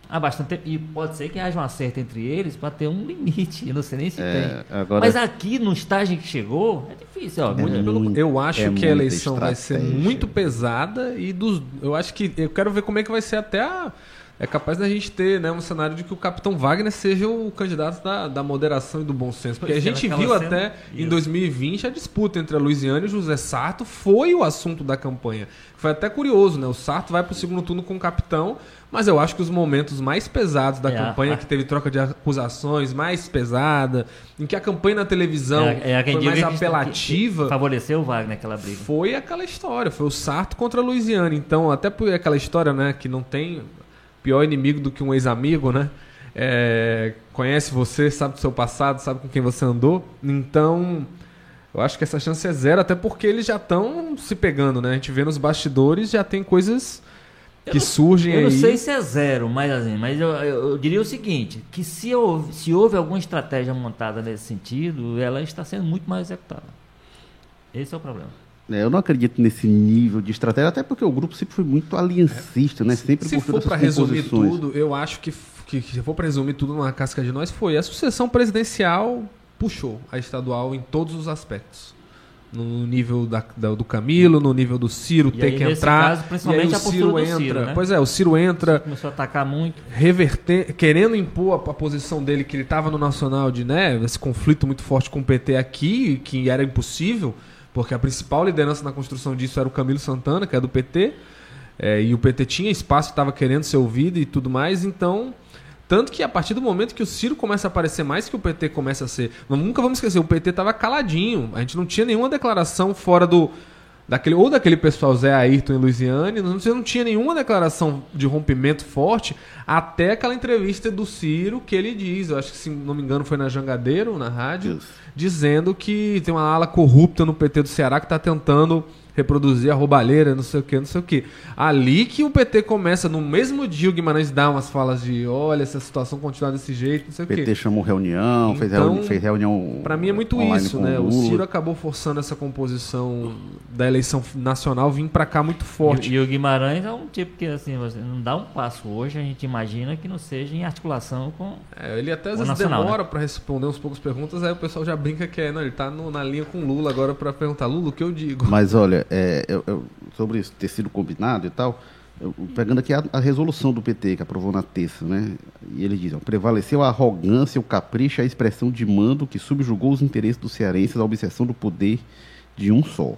[SPEAKER 3] há bastante tempo. E pode ser que haja um acerto entre eles para ter um limite. Eu não sei nem se
[SPEAKER 2] É,
[SPEAKER 3] tem.
[SPEAKER 2] agora-
[SPEAKER 3] Mas aqui, no estágio em que chegou, é difícil. Ó,
[SPEAKER 2] É muito-
[SPEAKER 4] eu acho
[SPEAKER 2] é
[SPEAKER 4] que a eleição vai ser
[SPEAKER 2] estratégia.
[SPEAKER 4] muito pesada e dos, eu acho que eu quero ver como é que vai ser até a é capaz da gente ter né, um cenário de que o Capitão Wagner seja o candidato da, da moderação e do bom senso. Porque a
[SPEAKER 3] Pois é,
[SPEAKER 4] gente viu até em
[SPEAKER 3] Isso.
[SPEAKER 4] 2020 a disputa entre a Luiziane e o José Sarto foi o assunto da campanha. Foi até curioso, né? O Sarto vai para o segundo turno com o Capitão, mas eu acho que os momentos mais pesados da
[SPEAKER 3] É, a-
[SPEAKER 4] campanha,
[SPEAKER 3] a-
[SPEAKER 4] que teve troca de acusações mais pesada, em que a campanha na televisão
[SPEAKER 3] É, é
[SPEAKER 4] foi mais
[SPEAKER 3] que- que-
[SPEAKER 4] apelativa.
[SPEAKER 3] que Favoreceu o Wagner aquela briga.
[SPEAKER 4] Foi aquela história, foi o Sarto contra a Louisiana. Então, até por aquela história, né, que não tem pior inimigo do que um ex-amigo, né? É, conhece você, sabe do seu passado, sabe com quem você andou. Então, eu acho que essa chance é zero, até porque eles já estão se pegando, né? A gente vê nos bastidores, já tem coisas
[SPEAKER 3] Eu
[SPEAKER 4] que
[SPEAKER 3] não-
[SPEAKER 4] surgem
[SPEAKER 3] Eu
[SPEAKER 4] aí.
[SPEAKER 3] não sei se é zero, mas assim, mas eu, eu- eu diria o seguinte, que se houve, se houve alguma estratégia montada nesse sentido, ela está sendo muito mal executada. Esse é o problema.
[SPEAKER 2] É, eu não acredito nesse nível de estratégia, até porque o grupo sempre foi muito aliancista, né? Sempre
[SPEAKER 4] Se
[SPEAKER 2] por
[SPEAKER 4] for para resumir tudo, eu acho que, que, que se for para resumir tudo numa casca de nós, foi a sucessão presidencial puxou a estadual em todos os aspectos. No nível da, da- do Camilo, no nível do Ciro
[SPEAKER 3] E
[SPEAKER 4] ter
[SPEAKER 3] aí,
[SPEAKER 4] que
[SPEAKER 3] nesse
[SPEAKER 4] entrar.
[SPEAKER 3] caso, principalmente
[SPEAKER 4] e aí
[SPEAKER 3] a
[SPEAKER 4] o Ciro entra.
[SPEAKER 3] Ciro, né?
[SPEAKER 4] Pois é, o Ciro entra
[SPEAKER 3] Começou a atacar muito.
[SPEAKER 4] reverter, querendo impor a, a posição dele que ele estava no Nacional de né, esse conflito muito forte com o PT aqui, que era impossível, porque a principal liderança na construção disso era o Camilo Santana, que é do PT, é, e o PT tinha espaço, estava querendo ser ouvido e tudo mais, então tanto que a partir do momento que o Ciro começa a aparecer mais que o PT começa a ser, nunca vamos esquecer, o PT estava caladinho, a gente não tinha nenhuma declaração fora do daquele ou daquele pessoal Zé Ayrton e Luiziane, não, você não tinha nenhuma declaração de rompimento forte até aquela entrevista do Ciro que ele diz, eu acho que se não me engano foi na Jangadeiro, na rádio,
[SPEAKER 2] Isso.
[SPEAKER 4] dizendo que tem uma ala corrupta no PT do Ceará que está tentando reproduzir a roubalheira, não sei o que, não sei o que. Ali que o PT começa, no mesmo dia o Guimarães dá umas falas de olha, essa situação continuar desse jeito, não sei
[SPEAKER 2] O PT
[SPEAKER 4] o que.
[SPEAKER 2] chamou reunião, fez,
[SPEAKER 4] Então,
[SPEAKER 2] reuni fez reunião.
[SPEAKER 4] Pra mim é muito isso, né? O. Ciro acabou forçando essa composição da eleição nacional vir pra cá muito forte.
[SPEAKER 3] E, e o Guimarães é um tipo que assim, você não dá um passo hoje, a gente imagina que não seja em articulação com.
[SPEAKER 4] É, ele até às vezes
[SPEAKER 3] nacional,
[SPEAKER 4] demora pra responder uns poucos perguntas, aí o pessoal já brinca que é, não, ele tá no- na linha com o Lula agora pra perguntar, Lula, o que eu digo?
[SPEAKER 2] Mas olha, é, eu- eu- sobre isso ter sido combinado e tal, eu- pegando aqui a, a resolução do PT que aprovou na terça, né? E ele diz: ó, prevaleceu a arrogância, o capricho, a expressão de mando que subjugou os interesses dos cearenses à obsessão do poder de um só.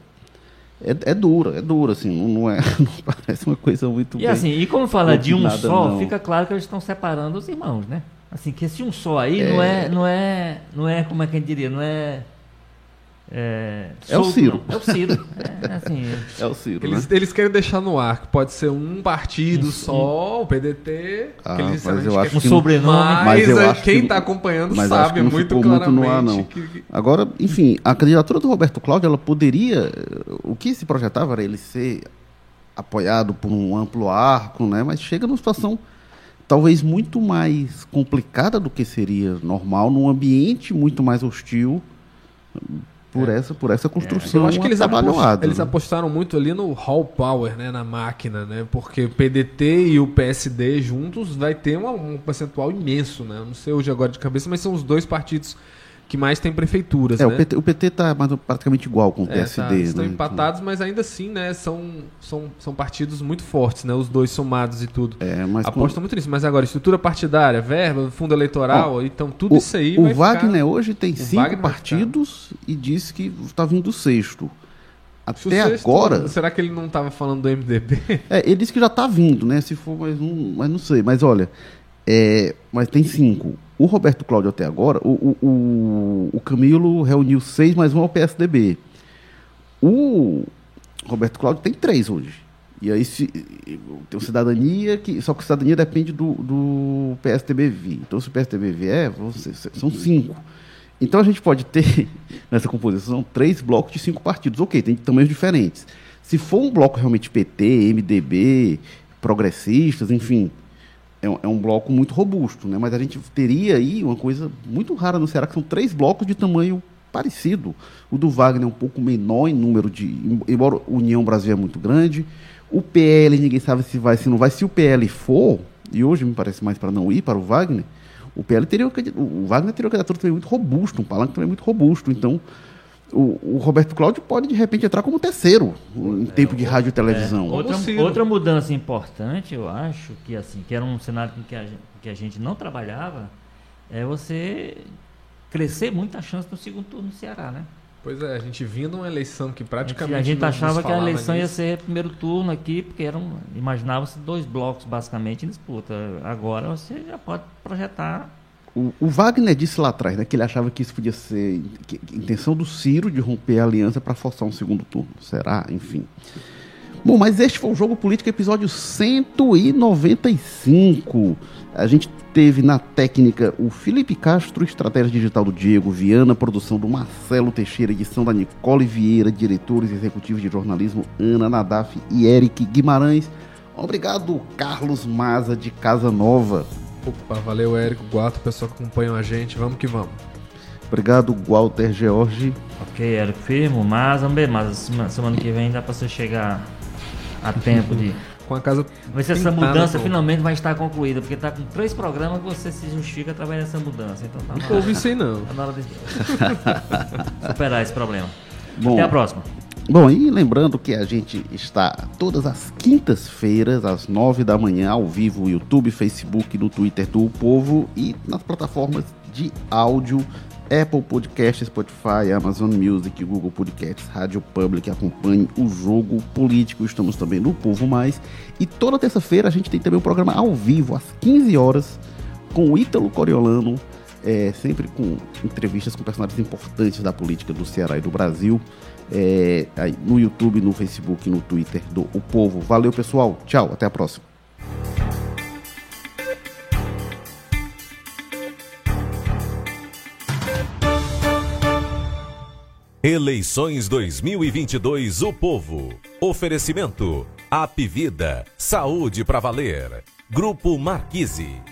[SPEAKER 2] É, é dura, é dura, assim, não, não é, não parece uma coisa muito
[SPEAKER 3] E
[SPEAKER 2] bem
[SPEAKER 3] assim, e como fala de um só,
[SPEAKER 2] não.
[SPEAKER 3] fica claro que eles estão separando os irmãos, né? Assim, que esse um só aí
[SPEAKER 2] É.
[SPEAKER 3] não é, não é, não é, como é que a gente diria, não é. É,
[SPEAKER 2] É o Ciro.
[SPEAKER 3] não. É o Ciro. É, assim,
[SPEAKER 2] É o Ciro,
[SPEAKER 4] Eles,
[SPEAKER 2] né?
[SPEAKER 4] eles querem deixar no ar que pode ser um partido
[SPEAKER 3] Isso.
[SPEAKER 4] só, o PDT.
[SPEAKER 2] Ah,
[SPEAKER 4] que eles
[SPEAKER 2] mas eu acho
[SPEAKER 3] um
[SPEAKER 2] que-
[SPEAKER 3] sobrenome.
[SPEAKER 4] Mas,
[SPEAKER 2] Mas eu
[SPEAKER 4] é,
[SPEAKER 2] acho
[SPEAKER 4] quem
[SPEAKER 2] que-
[SPEAKER 4] tá acompanhando sabe
[SPEAKER 2] que não
[SPEAKER 4] muito
[SPEAKER 2] ficou muito
[SPEAKER 4] claramente
[SPEAKER 2] no ar, não.
[SPEAKER 4] que- que-
[SPEAKER 2] Agora, enfim, a candidatura do Roberto Cláudio, ela poderia. O que se projetava era ele ser apoiado por um amplo arco, né? Mas chega numa situação talvez muito mais complicada do que seria normal, num ambiente muito mais hostil por, essa, por essa construção
[SPEAKER 4] É. Eu acho que eles, apost-
[SPEAKER 2] atabalhoada,
[SPEAKER 4] eles
[SPEAKER 2] né?
[SPEAKER 4] apostaram muito ali no Hall Power, né, na máquina, né? Porque o PDT e o PSD juntos vai ter uma- um percentual imenso, né? Eu Não sei hoje agora de cabeça, mas são os dois partidos que mais têm prefeituras,
[SPEAKER 2] É,
[SPEAKER 4] né?
[SPEAKER 2] o PT, o tá mais, praticamente igual com o
[SPEAKER 4] É,
[SPEAKER 2] PSD,
[SPEAKER 4] tá, estão
[SPEAKER 2] né?
[SPEAKER 4] empatados, mas ainda assim, né, são, são, são partidos muito fortes, né? Os dois somados e tudo.
[SPEAKER 2] É, mas com-
[SPEAKER 4] Apostam muito nisso. Mas agora, estrutura partidária, verba, fundo eleitoral, então tudo
[SPEAKER 2] o,
[SPEAKER 4] isso aí
[SPEAKER 2] o Wagner
[SPEAKER 4] ficar...
[SPEAKER 2] hoje tem cinco
[SPEAKER 4] Wagner
[SPEAKER 2] partidos e disse que está vindo o sexto.
[SPEAKER 4] Se o
[SPEAKER 2] Até
[SPEAKER 4] sexto-
[SPEAKER 2] agora.
[SPEAKER 4] Será que ele não estava falando do MDB?
[SPEAKER 2] É, ele disse que já está vindo, né? Se for mais um, mas não sei. Mas olha, é, mas tem cinco. O Roberto Cláudio até agora, o, o, o, o Camilo reuniu seis mais um ao PSDB. O, Roberto Cláudio tem três hoje. E aí se, tem cidadania, que, só que cidadania depende do, do PSTB Então, se o PSTB vier, você, são cinco. Então a gente pode ter, nessa composição, três blocos de cinco partidos. Ok, tem tamanhos diferentes. Se for um bloco realmente PT, MDB, progressistas, enfim, é um, é um, bloco muito robusto, né? Mas a gente teria aí uma coisa muito rara no Ceará, que são três blocos de tamanho parecido. O do Wagner é um pouco menor em número de. Embora União Brasil é muito grande. O PL, ninguém sabe se vai, se não vai. Se o PL for, e hoje me parece mais para não ir para o Wagner, o PL teria. O Wagner teria uma candidatura também muito robusto, um palanque também muito robusto. Então, o, o, Roberto Cláudio pode de repente entrar como terceiro em é, tempo de rádio e televisão. É,
[SPEAKER 3] outra, outra mudança importante, eu acho, que assim, que era um cenário que a, que a gente não trabalhava, é você crescer muito a chance no segundo turno no Ceará, né?
[SPEAKER 4] Pois é, a gente vindo uma eleição que praticamente.
[SPEAKER 3] A gente, a gente achava que a eleição nisso. ia ser primeiro turno aqui, porque eram. Imaginava-se dois blocos basicamente em disputa. Agora você já pode projetar
[SPEAKER 2] o, Wagner disse lá atrás né, que ele achava que isso podia ser intenção do Ciro de romper a aliança para forçar um segundo turno. Será? Enfim. Bom, mas este foi o Jogo Político, episódio 195. A gente teve na técnica o Felipe Castro, estratégia digital do Diego Viana, produção do Marcelo Teixeira, edição da Nicole Vieira, diretores executivos de jornalismo Ana Nadaf e Eric Guimarães. Obrigado, Carlos Maza de Casa Nova.
[SPEAKER 4] Opa, valeu, Érico, Guato, pessoal que acompanham a gente. Vamos que vamos.
[SPEAKER 2] Obrigado, Walter George.
[SPEAKER 3] Ok, Érico, firmo, mas vamos ver, mas semana que vem dá para você chegar a tempo de.
[SPEAKER 4] com a casa.
[SPEAKER 3] Ver se essa mudança finalmente vai estar concluída, porque tá com três programas que você se justifica através dessa mudança. Então tá
[SPEAKER 4] não ouvi isso aí não.
[SPEAKER 3] Tá na hora de superar esse problema. Bom, Até a próxima.
[SPEAKER 2] Bom, e lembrando que a gente está todas as quintas-feiras, às nove da manhã, ao vivo, no YouTube, Facebook, no Twitter do Povo e nas plataformas de áudio Apple Podcasts, Spotify, Amazon Music, Google Podcasts, Rádio Public. Acompanhe o jogo político. Estamos também no Povo Mais. E toda terça-feira a gente tem também um programa ao vivo, às 15 horas, com o Ítalo Coriolano, é, sempre com entrevistas com personagens importantes da política do Ceará e do Brasil é, no YouTube, no Facebook, no Twitter do O Povo. Valeu, pessoal. Tchau, até a próxima.
[SPEAKER 1] Eleições 2022 O Povo. Oferecimento. Apvida. Saúde para valer. Grupo Marquise.